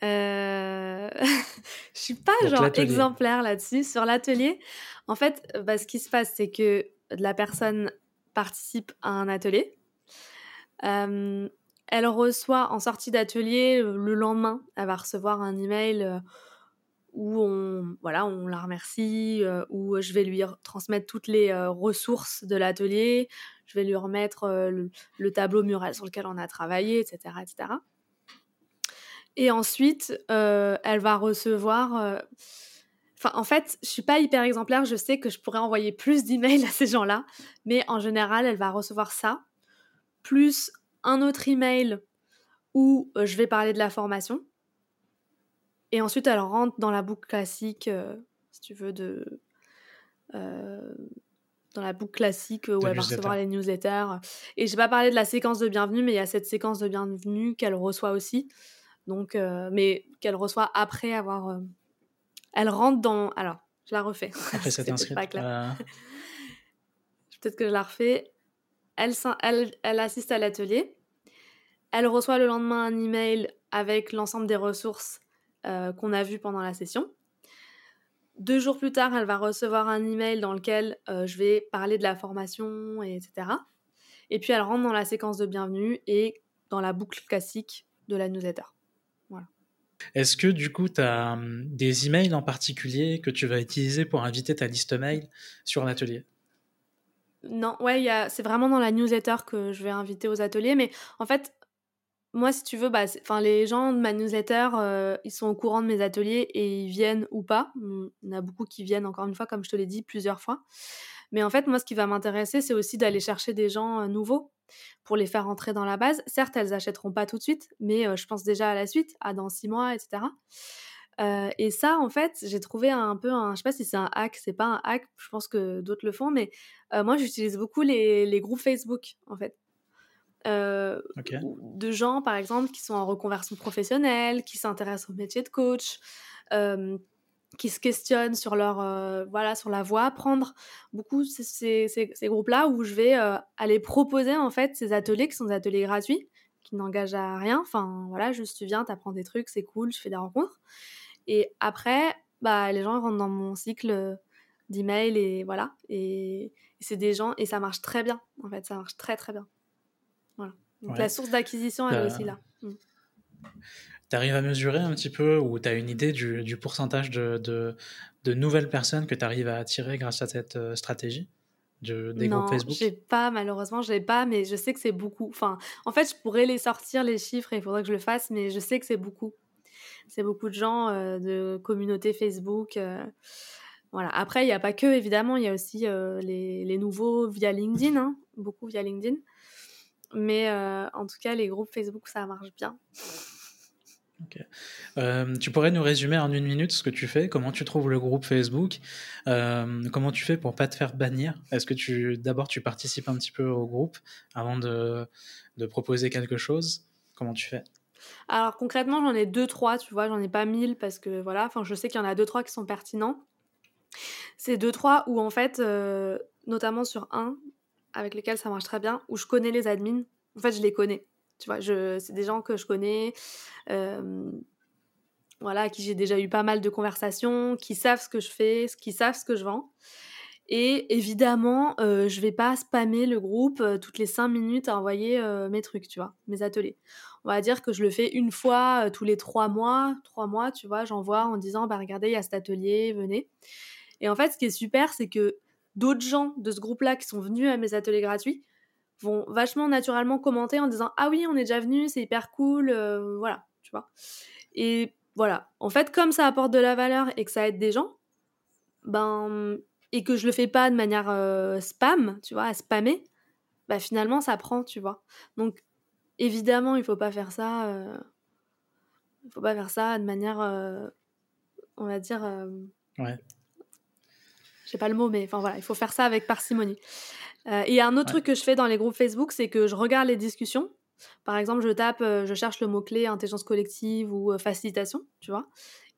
Euh... je suis pas genre exemplaire là-dessus. Sur l'atelier, en fait, bah, ce qui se passe, c'est que la personne participe à un atelier. elle reçoit en sortie d'atelier le lendemain, elle va recevoir un email où on, voilà, on la remercie, où je vais lui transmettre toutes les ressources de l'atelier, je vais lui remettre le, le, tableau mural sur lequel on a travaillé, etc., etc. Et ensuite, euh, elle va recevoir. Euh, enfin, en fait, je suis pas hyper exemplaire. Je sais que je pourrais envoyer plus d'emails à ces gens-là, mais en général, elle va recevoir ça, plus un autre email où euh, je vais parler de la formation. Et ensuite, elle rentre dans la boucle classique, si tu veux, de. dans la boucle classique où elle va recevoir les newsletters. Et je vais pas parler de la séquence de bienvenue, mais il y a cette séquence de bienvenue qu'elle reçoit aussi. Donc, euh, mais qu'elle reçoit après avoir. Euh, elle rentre dans. Alors, je la refais. Après cette inscription. Euh. Peut-être que je la refais. Elle, elle, elle assiste à l'atelier. Elle reçoit le lendemain un email avec l'ensemble des ressources qu'on a vues pendant la session. Deux jours plus tard, elle va recevoir un email dans lequel je vais parler de la formation, et etc. Et puis elle rentre dans la séquence de bienvenue et dans la boucle classique de la newsletter.
Est-ce que du coup, tu as hum, des emails en particulier que tu vas utiliser pour inviter ta liste mail sur l'atelier
Non, ouais, c'est vraiment dans la newsletter que je vais inviter aux ateliers. Mais en fait, moi, si tu veux, bah, les gens de ma newsletter, euh, ils sont au courant de mes ateliers et ils viennent ou pas. Il y en a beaucoup qui viennent, encore une fois, comme je te l'ai dit plusieurs fois. Mais en fait, moi, ce qui va m'intéresser, c'est aussi d'aller chercher des gens euh, nouveaux pour les faire entrer dans la base. Certes, elles achèteront pas tout de suite, mais euh, je pense déjà à la suite, à dans six mois, etc. Euh, et ça, en fait, j'ai trouvé un peu un, je sais pas si c'est un hack, c'est pas un hack, je pense que d'autres le font, mais moi, j'utilise beaucoup les, les, groupes Facebook, en fait. de gens, par exemple, qui sont en reconversion professionnelle, qui s'intéressent au métier de coach, qui se questionnent sur leur euh, voilà sur la voie à prendre. Beaucoup ces, ces, groupes là où je vais euh, aller proposer en fait ces ateliers qui sont des ateliers gratuits qui n'engagent à rien. Enfin voilà juste tu viens t'apprends des trucs c'est cool je fais des rencontres. Et après bah les gens rentrent dans mon cycle d'email et voilà. Et, c'est des gens et ça marche très bien en fait ça marche très très bien. Voilà. Donc la source d'acquisition elle est aussi là. Mm.
Tu arrives à mesurer un petit peu ou tu as une idée du, pourcentage de, de, nouvelles personnes que tu arrives à attirer grâce à cette euh, stratégie de, des
non, groupes Facebook? j'ai pas, malheureusement, je l'ai pas, mais je sais que c'est beaucoup. Enfin, en fait, je pourrais les sortir, les chiffres, et il faudrait que je le fasse, mais je sais que c'est beaucoup. C'est beaucoup de gens euh, de communauté Facebook. Euh, voilà. Après, il n'y a pas que, évidemment, il y a aussi les, les, nouveaux via LinkedIn, hein, beaucoup via LinkedIn. Mais en tout cas, les groupes Facebook, ça marche bien.
Euh, tu pourrais nous résumer en une minute ce que tu fais, comment tu trouves le groupe Facebook, euh, comment tu fais pour pas te faire bannir? Est-ce que tu d'abord tu participes un petit peu au groupe avant de, proposer quelque chose? Comment tu fais?
Alors concrètement, j'en ai deux trois, tu vois, j'en ai pas mille parce que voilà, enfin je sais qu'il y en a deux trois qui sont pertinents. C'est deux trois où en fait, euh, notamment sur un avec lequel ça marche très bien, où je connais les admins. En fait, je les connais. Tu vois, c'est des gens que je connais, euh, voilà, à qui j'ai déjà eu pas mal de conversations, qui savent ce que je fais, qui savent ce que je vends. Et évidemment, euh, je vais pas spammer le groupe euh, toutes les cinq minutes à envoyer euh, mes trucs, tu vois, mes ateliers. On va dire que je le fais une fois tous les trois mois, trois mois, tu vois, j'envoie en disant, bah regardez, il y a cet atelier, venez. Et en fait, ce qui est super, c'est que d'autres gens de ce groupe-là qui sont venus à mes ateliers gratuits vont vachement naturellement commenter en disant ah oui on est déjà venu c'est hyper cool euh, voilà tu vois. Et voilà. En fait comme ça apporte de la valeur et que ça aide des gens ben et que je le fais pas de manière euh, spam tu vois à spammer bah finalement ça prend tu vois. Donc évidemment il faut pas faire ça euh, il faut pas faire ça de manière on va dire ouais. j'ai pas le mot mais enfin voilà il faut faire ça avec parcimonie euh, et un autre truc que je fais dans les groupes Facebook, c'est que je regarde les discussions. Par exemple, je tape, euh, je cherche le mot-clé intelligence collective ou euh, facilitation, tu vois.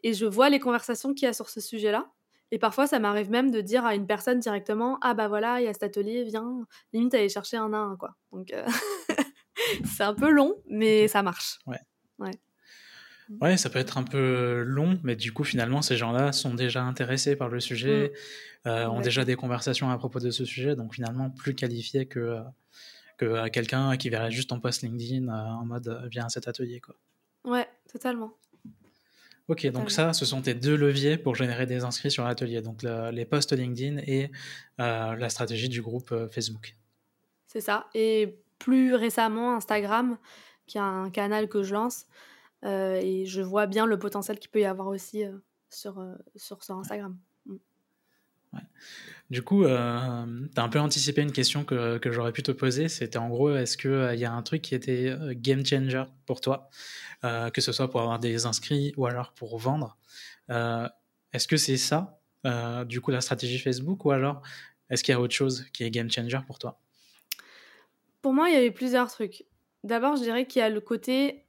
et je vois les conversations qu'il y a sur ce sujet-là. Et parfois, ça m'arrive même de dire à une personne directement Ah bah voilà, il y a cet atelier, viens, limite aller chercher un à un, quoi. Donc, euh, c'est un peu long, mais ça marche.
Ouais.
Ouais.
Ouais, ça peut être un peu long, mais du coup, finalement, ces gens-là sont déjà intéressés par le sujet,
Mm.
euh, ont
Ouais.
déjà des conversations à propos de ce sujet, donc finalement, plus qualifiés que, euh, que euh, quelqu'un qui verrait juste ton post LinkedIn en mode viens à cet atelier. Quoi.
Ouais, totalement.
Ok, donc ça, ce sont tes deux leviers pour générer des inscrits sur l'atelier, donc le- les posts LinkedIn et euh, la stratégie du groupe Facebook.
C'est ça. Et plus récemment, Instagram, qui est un canal que je lance. Euh, et je vois bien le potentiel qu'il peut y avoir aussi euh, sur, euh, sur, sur Instagram.
Du coup, tu as un peu anticipé une question que, que j'aurais pu te poser. C'était en gros, est-ce qu'il y a un truc qui était game changer pour toi, que ce soit pour avoir des inscrits ou alors pour vendre? Est-ce que c'est ça, du coup, la stratégie Facebook, ou alors est-ce qu'il y a autre chose qui est game changer pour toi?
Pour moi, il y avait plusieurs trucs. D'abord, je dirais qu'il y a le côté,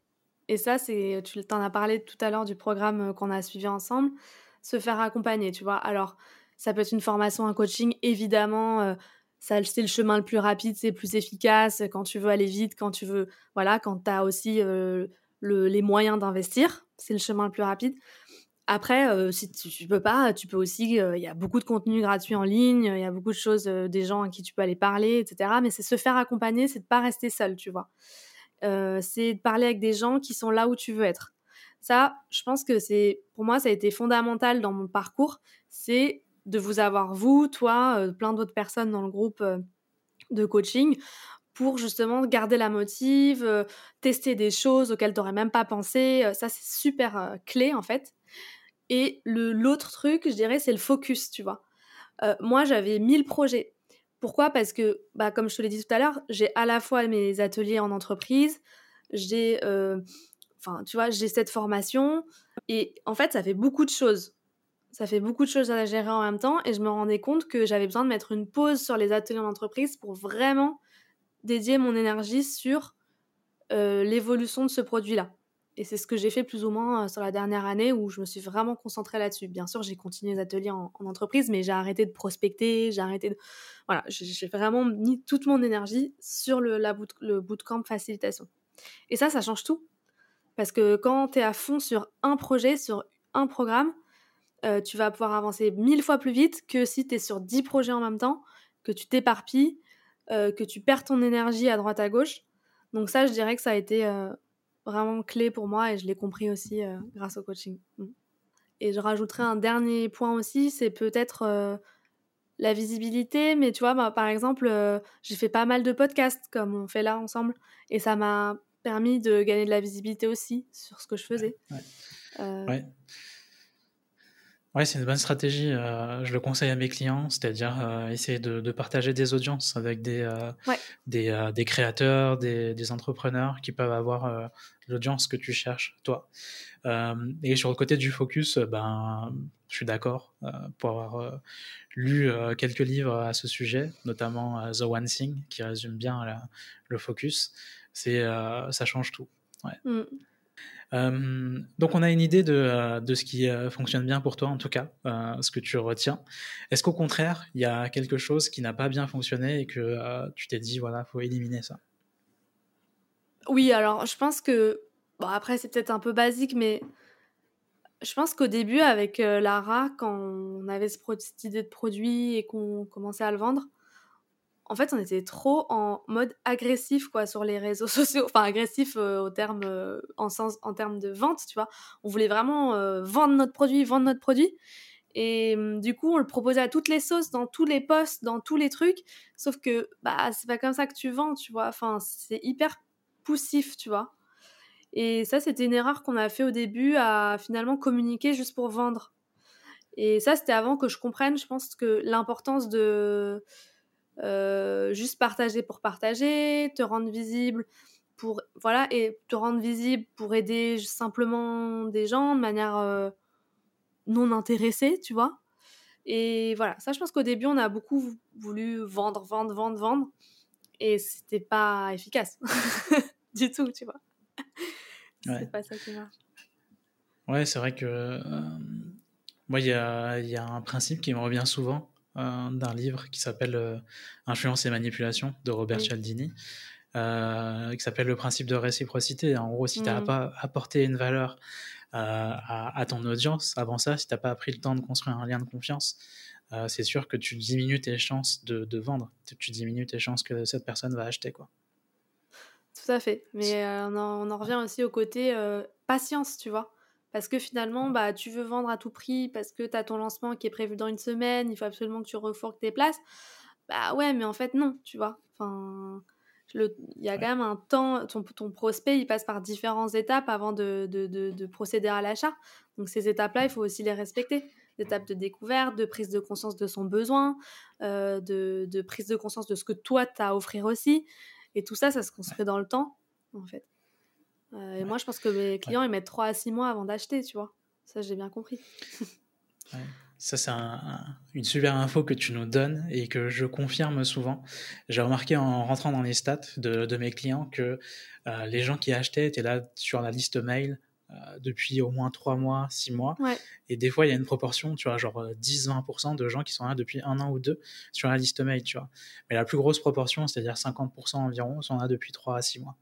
et ça, c'est, tu t'en as parlé tout à l'heure du programme euh, qu'on a suivi ensemble, se faire accompagner, tu vois. Alors, ça peut être une formation, un coaching, évidemment, euh, ça, c'est le chemin le plus rapide, c'est plus efficace quand tu veux aller vite, quand tu veux, voilà, quand tu as aussi euh, le- les moyens d'investir, c'est le chemin le plus rapide. Après, euh, si tu, tu peux pas, tu peux aussi. euh, Il y a beaucoup de contenu gratuit en ligne, il y a beaucoup de choses, euh, des gens à qui tu peux aller parler, etc. Mais c'est se faire accompagner, c'est de pas rester seul, tu vois. Euh, c'est de parler avec des gens qui sont là où tu veux être. Ça, je pense que c'est, pour moi, ça a été fondamental dans mon parcours. C'est de vous avoir, vous, toi, euh, plein d'autres personnes dans le groupe euh, de coaching, pour justement garder la motive, tester des choses auxquelles tu n'aurais même pas pensé. Ça, c'est super clé, en fait. Et l'autre truc, je dirais, c'est le focus, tu vois. Moi, j'avais 1000 projets. Pourquoi? Parce que, bah, comme je te l'ai dit tout à l'heure, j'ai à la fois mes ateliers en entreprise, j'ai, euh, enfin, tu vois, j'ai cette formation, et en fait, ça fait beaucoup de choses. Ça fait beaucoup de choses à gérer en même temps, et je me rendais compte que j'avais besoin de mettre une pause sur les ateliers en entreprise pour vraiment dédier mon énergie sur euh, l'évolution de ce produit-là. Et c'est ce que j'ai fait plus ou moins euh, sur la dernière année où je me suis vraiment concentrée là-dessus. Bien sûr, j'ai continué les ateliers en, en entreprise, mais j'ai arrêté de prospecter, j'ai arrêté de... Voilà, j'ai vraiment mis toute mon énergie sur le, la boot, le bootcamp facilitation. Et ça, ça change tout. Parce que quand tu es à fond sur un projet, sur un programme, euh, tu vas pouvoir avancer mille fois plus vite que si tu es sur dix projets en même temps, que tu t'éparpilles, euh, que tu perds ton énergie à droite à gauche. Donc ça, je dirais que ça a été vraiment clé pour moi et je l'ai compris aussi euh, grâce au coaching. Mm. Et je rajouterais un dernier point aussi, c'est peut-être euh, la visibilité. Mais tu vois, bah, par exemple, euh, j'ai fait pas mal de podcasts comme on fait là ensemble et ça m'a permis de gagner de la visibilité aussi sur ce que je faisais.
Ouais. Ouais. Ouais, c'est une bonne stratégie. euh, je le conseille à mes clients, c'est-à-dire euh, essayer de, de partager des audiences avec des, euh,
Ouais.
des, des créateurs, des, des entrepreneurs qui peuvent avoir l'audience que tu cherches, toi. Et sur le côté du focus, ben, je suis d'accord pour avoir lu quelques livres à ce sujet, notamment The One Thing, qui résume bien la- le focus. C'est, ça change tout. Ouais.
mm.
Euh, donc on a une idée de, euh, de ce qui euh, fonctionne bien pour toi en tout cas, ce que tu retiens. Est-ce qu'au contraire, il y a quelque chose qui n'a pas bien fonctionné et que tu t'es dit, voilà, faut éliminer ça?
Oui, alors je pense que. Bon, après, c'est peut-être un peu basique, mais je pense qu'au début, avec Lara, quand on avait cette idée de produit et qu'on commençait à le vendre, en fait, on était trop en mode agressif quoi sur les réseaux sociaux. Enfin, agressif euh, au terme, euh, en, sens, en termes de vente, tu vois. On voulait vraiment euh, vendre notre produit, vendre notre produit. Et hum, du coup, on le proposait à toutes les sauces, dans tous les posts, dans tous les trucs. Sauf que bah, c'est pas comme ça que tu vends, tu vois. Enfin, c'est hyper poussif, tu vois. Et ça, c'était une erreur qu'on a fait au début à finalement communiquer juste pour vendre. Et ça, c'était avant que je comprenne, je pense, que l'importance de euh, juste partager pour partager, te rendre visible pour voilà et te rendre visible pour aider simplement des gens de manière euh, non intéressée, tu vois. Et voilà, ça, je pense qu'au début, on a beaucoup voulu vendre, vendre, vendre, vendre, et c'était pas efficace du tout, tu vois.
Ouais.
C'est pas ça qui marche.
Ouais, c'est vrai que moi, il y a, y a, un principe qui me revient souvent d'un livre qui s'appelle Influence et manipulation de Robert Cialdini. qui s'appelle le principe de réciprocité. En gros, si tu n'as mmh. pas apporté une valeur à, ton audience avant ça, si tu n'as pas pris le temps de construire un lien de confiance, c'est sûr que tu diminues tes chances de, de, vendre. Tu diminues tes chances que cette personne va acheter. Quoi.
Tout à fait. Mais on en, on, en, revient aussi au côté patience, tu vois. Parce que finalement, bah, tu veux vendre à tout prix parce que tu as ton lancement qui est prévu dans une semaine, il faut absolument que tu refourques tes places. Bah ouais, mais en fait, non, tu vois. Enfin, il y a quand même un temps, ton, ton, prospect, il passe par différentes étapes avant de, de, de, procéder à l'achat. Donc ces étapes-là, il faut aussi les respecter. Étapes de découverte, de prise de conscience de son besoin, euh, de, de, prise de conscience de ce que toi, tu as à offrir aussi. Et tout ça, ça se construit dans le temps, en fait. Euh, et moi, je pense que mes clients, ils mettent 3 à 6 mois avant d'acheter, tu vois. Ça, j'ai bien compris.
Ça, c'est une super info que tu nous donnes et que je confirme souvent. J'ai remarqué en rentrant dans les stats de, mes clients que euh, les gens qui achetaient étaient là sur la liste mail euh, depuis au moins 3 mois, 6 mois. Et des fois, il y a une proportion, tu vois, genre 10-20% de gens qui sont là depuis un an ou deux sur la liste mail, tu vois. Mais la plus grosse proportion, c'est-à-dire 50% environ, sont là depuis 3 à 6 mois.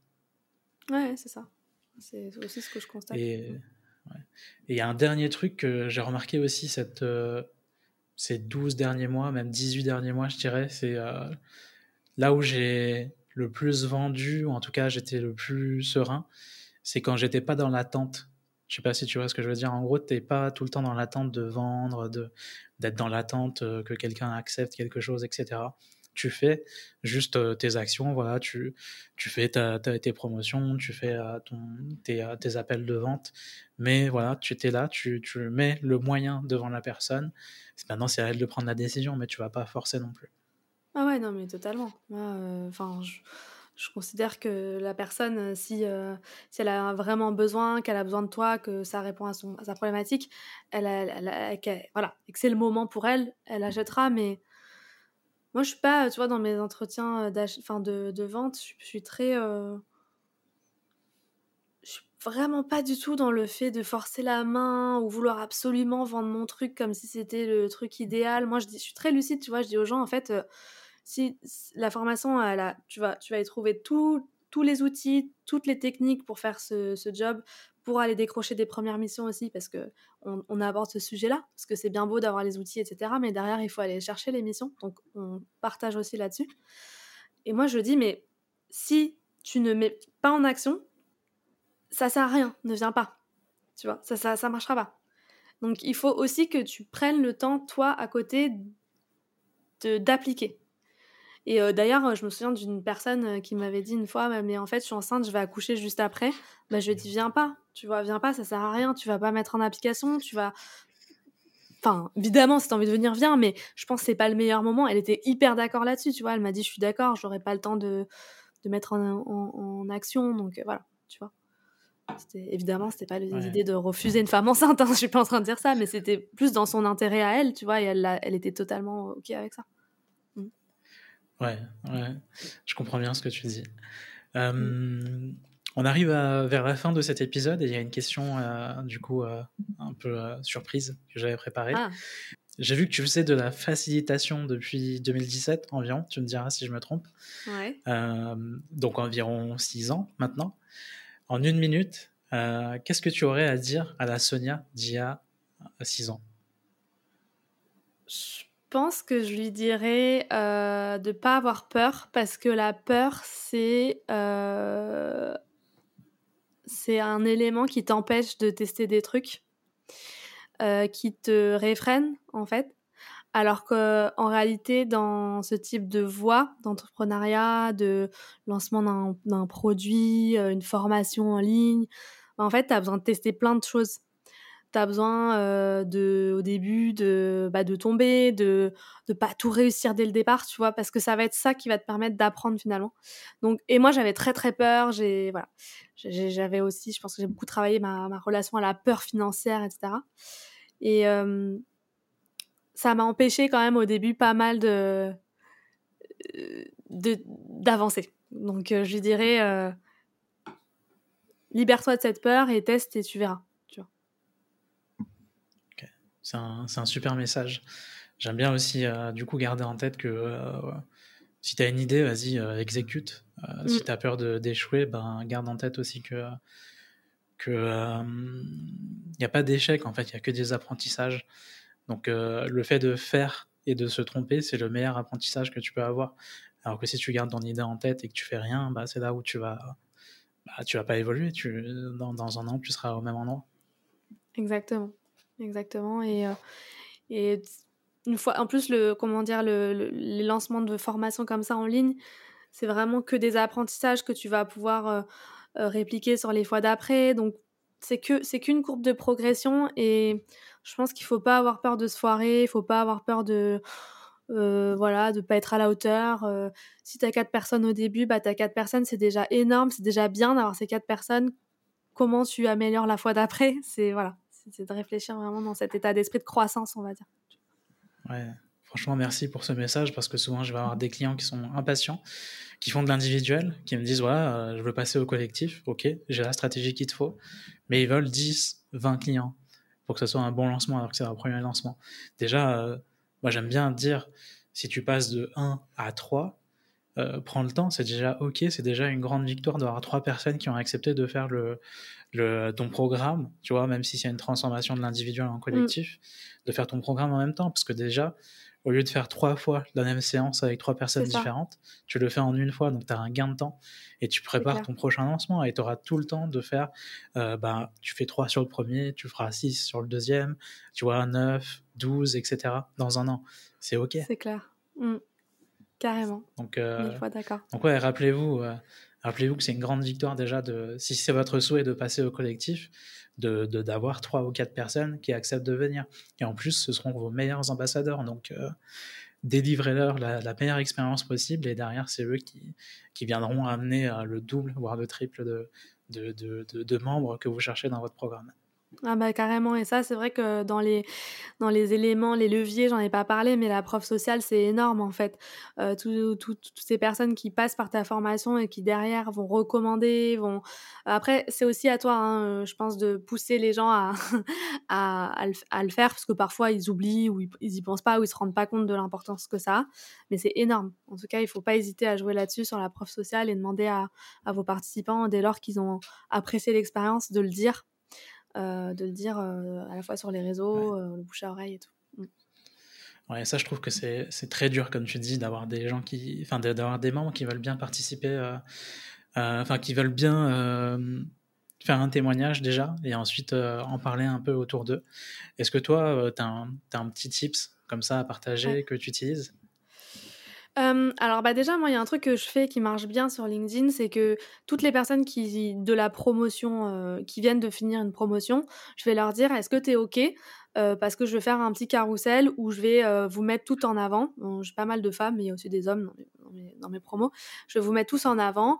Ouais, c'est ça. C'est aussi ce que je constate.
Et il y a un dernier truc que j'ai remarqué aussi cette, euh, ces 12 derniers mois, même 18 derniers mois, je dirais, c'est euh, là où j'ai le plus vendu, ou en tout cas j'étais le plus serein, c'est quand j'étais pas dans l'attente. Je sais pas si tu vois ce que je veux dire. En gros, tu n'es pas tout le temps dans l'attente de vendre, d'être dans l'attente euh, que quelqu'un accepte quelque chose, etc tu fais juste euh, tes actions, voilà, tu, tu fais ta, tes promotions, tu fais euh, ton, tes, euh, tes, appels de vente, mais voilà, tu es là, tu, tu, mets le moyen devant la personne. Maintenant, c'est à elle de prendre la décision, mais tu vas pas forcer non plus.
Ah ouais, non, mais totalement. Enfin, je, je, considère que la personne, si, si elle a vraiment besoin, qu'elle a besoin de toi, que ça répond à, son, à sa problématique, elle, elle, voilà, et que c'est le moment pour elle, elle achètera, mais moi, je suis pas, tu vois, dans mes entretiens de, de vente, je, suis très. Je suis vraiment pas du tout dans le fait de forcer la main ou vouloir absolument vendre mon truc comme si c'était le truc idéal. Moi, je, dis, suis très lucide, tu vois. Je dis aux gens, en fait, si la formation, elle tu, vas, y trouver tous les outils, toutes les techniques pour faire ce job, pour aller décrocher des premières missions aussi, parce que on, aborde ce sujet-là, parce que c'est bien beau d'avoir les outils, etc. Mais derrière, il faut aller chercher les missions. Donc, on partage aussi là-dessus. Et moi, je dis, mais si tu ne mets pas en action, ça sert à rien, ne viens pas. Tu vois, ça, ça, ça marchera pas. Donc, il faut aussi que tu prennes le temps, toi, à côté, d'appliquer. Et euh, d'ailleurs, je me souviens d'une personne euh, qui m'avait dit une fois, «Bah, mais en fait, je suis enceinte, je vais accoucher juste après. Bah, je lui ai dit, viens pas, tu vois, viens pas, ça sert à rien, tu vas pas mettre en application, tu vas. Enfin, évidemment, si t'as envie de venir, viens, mais je pense que c'est pas le meilleur moment. Elle était hyper d'accord là-dessus, tu vois. Elle m'a dit, je suis d'accord, j'aurais pas le temps de, de mettre en, en, action, donc euh, voilà, tu vois. Évidemment, c'était pas l'idée de refuser une femme enceinte, hein, je suis pas en train de dire ça, mais c'était plus dans son intérêt à elle, tu vois, et elle, elle était totalement OK avec ça.
Ouais, ouais, je comprends bien ce que tu dis. Euh, on arrive vers la fin de cet épisode et il y a une question, euh, du coup, euh, un peu surprise que j'avais préparée. Ah. J'ai vu que tu faisais de la facilitation depuis 2017 environ, tu me diras si je me trompe. Ouais. donc environ 6 ans maintenant. En une minute, qu'est-ce que tu aurais à dire à la Sonia d'il y a 6 ans?
Pense que je lui dirais euh, de pas avoir peur parce que la peur, c'est euh, c'est un élément qui t'empêche de tester des trucs, euh, qui te réfrène en fait. Alors qu'en réalité, dans ce type de voie d'entrepreneuriat, de lancement d'un produit, euh, une formation en ligne, en fait, tu as besoin de tester plein de choses tu as besoin de, au début de, bah, de tomber, de ne pas tout réussir dès le départ, tu vois, parce que ça va être ça qui va te permettre d'apprendre finalement. Donc, et moi, j'avais très très peur. J'ai, voilà, j'avais aussi, je pense que j'ai beaucoup travaillé ma, relation à la peur financière, etc. Et ça m'a empêché quand même au début pas mal de d'avancer. Donc, je dirais, libère-toi de cette peur et teste et tu verras.
C'est un, un, super message. J'aime bien aussi, du coup, garder en tête que si tu as une idée, vas-y, exécute. Si mm. tu as peur d'échouer, ben, garde en tête aussi que il n'y a pas d'échec, en fait, il n'y a que des apprentissages. Donc, le fait de faire et de se tromper, c'est le meilleur apprentissage que tu peux avoir. Alors que si tu gardes ton idée en tête et que tu fais rien, bah, c'est là où tu vas, bah, tu vas pas évoluer. Tu, dans, dans, un an, tu seras au même endroit.
Exactement, exactement. Et, euh, et une fois, en plus, le, comment dire, le, les lancements de formation comme ça en ligne, c'est vraiment que des apprentissages que tu vas pouvoir euh, euh, répliquer sur les fois d'après. Donc, c'est que c'est qu'une courbe de progression et je pense qu'il faut pas avoir peur de se foirer, il faut pas avoir peur de euh, voilà, de pas être à la hauteur. Si tu as quatre personnes au début, bah as quatre personnes, c'est déjà énorme, c'est déjà bien d'avoir ces quatre personnes. Comment tu améliores la fois d'après? C'est voilà, c'est de réfléchir vraiment dans cet état d'esprit de croissance, on va dire.
Ouais, franchement, merci pour ce message parce que souvent je vais avoir des clients qui sont impatients, qui font de l'individuel, qui me disent voilà, euh, je veux passer au collectif, ok, j'ai la stratégie qu'il te faut, mais ils veulent 10, 20 clients pour que ce soit un bon lancement alors que c'est leur premier lancement. Déjà, moi, j'aime bien dire, si tu passes de 1 à 3, euh, prends le temps, c'est déjà ok, c'est déjà une grande victoire d'avoir trois personnes qui ont accepté de faire le, le ton programme, tu vois, même si c'est une transformation de l'individuel en collectif, mm. de faire ton programme en même temps, parce que déjà, au lieu de faire trois fois la même séance avec trois personnes différentes, tu le fais en une fois, donc tu as un gain de temps et tu prépares ton prochain lancement et tu auras tout le temps de faire, euh, bah, tu fais trois sur le premier, tu feras six sur le deuxième, tu vois, 9, 12, etc. dans un an. C'est OK.
C'est clair. Mmh. Carrément.
Donc, euh, d'accord. Donc, ouais, rappelez-vous, euh, rappelez-vous que c'est une grande victoire déjà de, si c'est votre souhait de passer au collectif, de d'avoir trois ou quatre personnes qui acceptent de venir. Et en plus, ce seront vos meilleurs ambassadeurs. Donc, euh, délivrez-leur la, meilleure expérience possible. Et derrière, c'est eux qui, qui viendront amener le double, voire le triple de, de, de, de membres que vous cherchez dans votre programme.
Ah bah carrément et ça c'est vrai que dans les dans les éléments, les leviers, j'en ai pas parlé mais la prof sociale c'est énorme en fait. Euh, toutes ces personnes qui passent par ta formation et qui derrière vont recommander, vont après c'est aussi à toi hein, euh, je pense de pousser les gens à à, à, le, faire parce que parfois ils oublient ou ils, y pensent pas ou ils se rendent pas compte de l'importance que ça a mais c'est énorme. En tout cas, il faut pas hésiter à jouer là-dessus sur la prof sociale et demander à à vos participants dès lors qu'ils ont apprécié l'expérience de le dire euh, de le dire euh, à la fois sur les réseaux, euh, le bouche à oreille et tout. Mm.
Ouais, ça, je trouve que c'est très dur, comme tu dis, d'avoir des gens qui. Enfin, d'avoir des membres qui veulent bien participer, enfin, qui veulent bien faire un témoignage déjà et ensuite en parler un peu autour d'eux. Est-ce que toi, tu as, as, un petit tips comme ça à partager que tu utilises?
Alors bah déjà moi il y a un truc que je fais qui marche bien sur LinkedIn, c'est que toutes les personnes qui de la promotion qui viennent de finir une promotion, je vais leur dire est-ce que tu es ok parce que je vais faire un petit carrousel où je vais vous mettre tout en avant? j'ai pas mal de femmes, mais il y a aussi des hommes dans mes, dans mes, promos. Je vais vous mettre tous en avant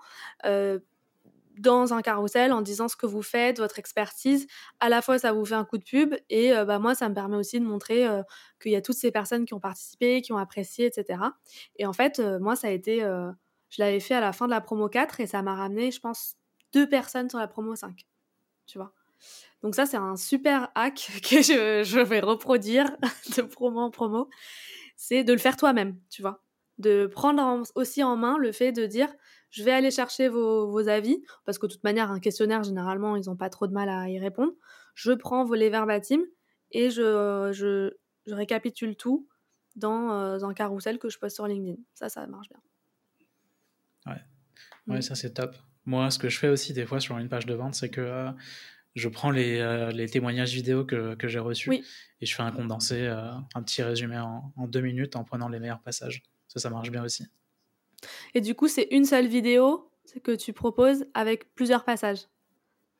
dans un carrousel en disant ce que vous faites, votre expertise. À la fois, ça vous fait un coup de pub et euh, bah, moi, ça me permet aussi de montrer euh, qu'il y a toutes ces personnes qui ont participé, qui ont apprécié, etc. Et en fait, euh, moi, ça a été. je l'avais fait à la fin de la promo 4 et ça m'a ramené, je pense, deux personnes sur la promo 5. Tu vois donc ça, c'est un super hack que je, je vais reproduire de promo en promo. C'est de le faire toi-même, tu vois. De prendre aussi en main le fait de dire, je vais aller chercher vos, avis, parce que de toute manière, un questionnaire, généralement, ils n'ont pas trop de mal à y répondre. Je prends vos les verbatim et je, je, récapitule tout dans euh, un carrousel que je poste sur LinkedIn. Ça, ça marche bien.
Ouais, ouais mm. ça c'est top. Moi, ce que je fais aussi des fois sur une page de vente, c'est que euh, je prends les, euh, les, témoignages vidéo que, que j'ai reçus et je fais un condensé, un petit résumé en, en, deux minutes en prenant les meilleurs passages. Ça, ça marche bien aussi.
Et du coup, c'est une seule vidéo que tu proposes avec plusieurs passages.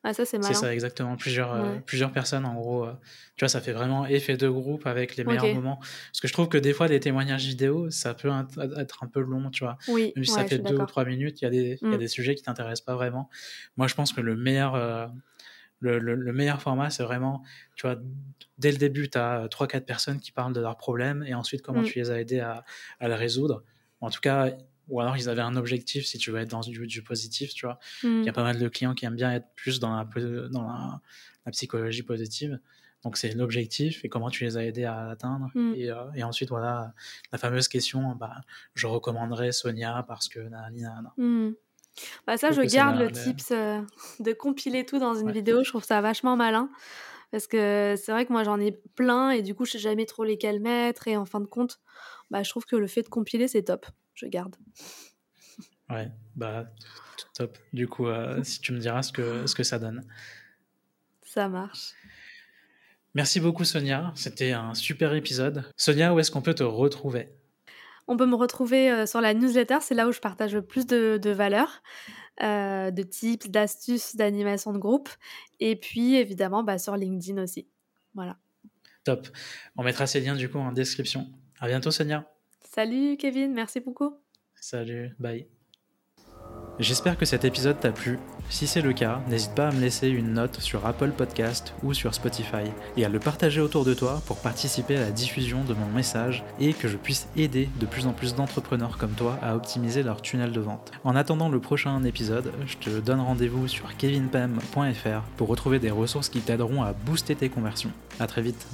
Ah, ça, c'est
malin. C'est ça, exactement. Plusieurs, euh, plusieurs personnes, en gros. Euh, tu vois, ça fait vraiment effet de groupe avec les meilleurs moments. Parce que je trouve que des fois, des témoignages vidéo, ça peut être un peu long, tu vois.
Oui,
Même si ça fait deux ou trois minutes, il y, a des, y a mm. des sujets qui t'intéressent pas vraiment. Moi, je pense que le meilleur, euh, le, le, meilleur format, c'est vraiment, tu vois, dès le début, tu as trois, quatre personnes qui parlent de leurs problèmes et ensuite comment mm. tu les as aidés à, à le résoudre. En tout cas, ou alors ils avaient un objectif si tu veux être dans du, du positif, tu vois.
Mmh.
Il y a pas mal de clients qui aiment bien être plus dans la, dans la, la psychologie positive. Donc c'est l'objectif et comment tu les as aidés à l'atteindre.
Mm.
Et, euh, et, ensuite, voilà, la fameuse question, bah, je recommanderais Sonia parce que... Nanana.
Mm. Bah ça, je, je garde le tips euh, de compiler tout dans une ouais. vidéo. Je trouve ça vachement malin. Parce que c'est vrai que moi, j'en ai plein et du coup, je sais jamais trop lesquels mettre. Et en fin de compte, bah, je trouve que le fait de compiler, c'est top. Je garde.
Ouais, bah top. Du coup, euh, si tu me diras ce que, ce que ça donne.
Ça marche.
Merci beaucoup Sonia, c'était un super épisode. Sonia, où est-ce qu'on peut te retrouver?
On peut me retrouver euh, sur la newsletter, c'est là où je partage le plus de, de valeurs, euh, de tips, d'astuces, d'animation de groupe. Et puis évidemment bah, sur LinkedIn aussi. Voilà.
Top. On mettra ces liens du coup en description. À bientôt Sonia.
Salut Kevin, merci beaucoup.
Salut, bye. J'espère que cet épisode t'a plu. Si c'est le cas, n'hésite pas à me laisser une note sur Apple Podcast ou sur Spotify et à le partager autour de toi pour participer à la diffusion de mon message et que je puisse aider de plus en plus d'entrepreneurs comme toi à optimiser leur tunnel de vente. En attendant le prochain épisode, je te donne rendez-vous sur kevinpem.fr pour retrouver des ressources qui t'aideront à booster tes conversions. À très vite.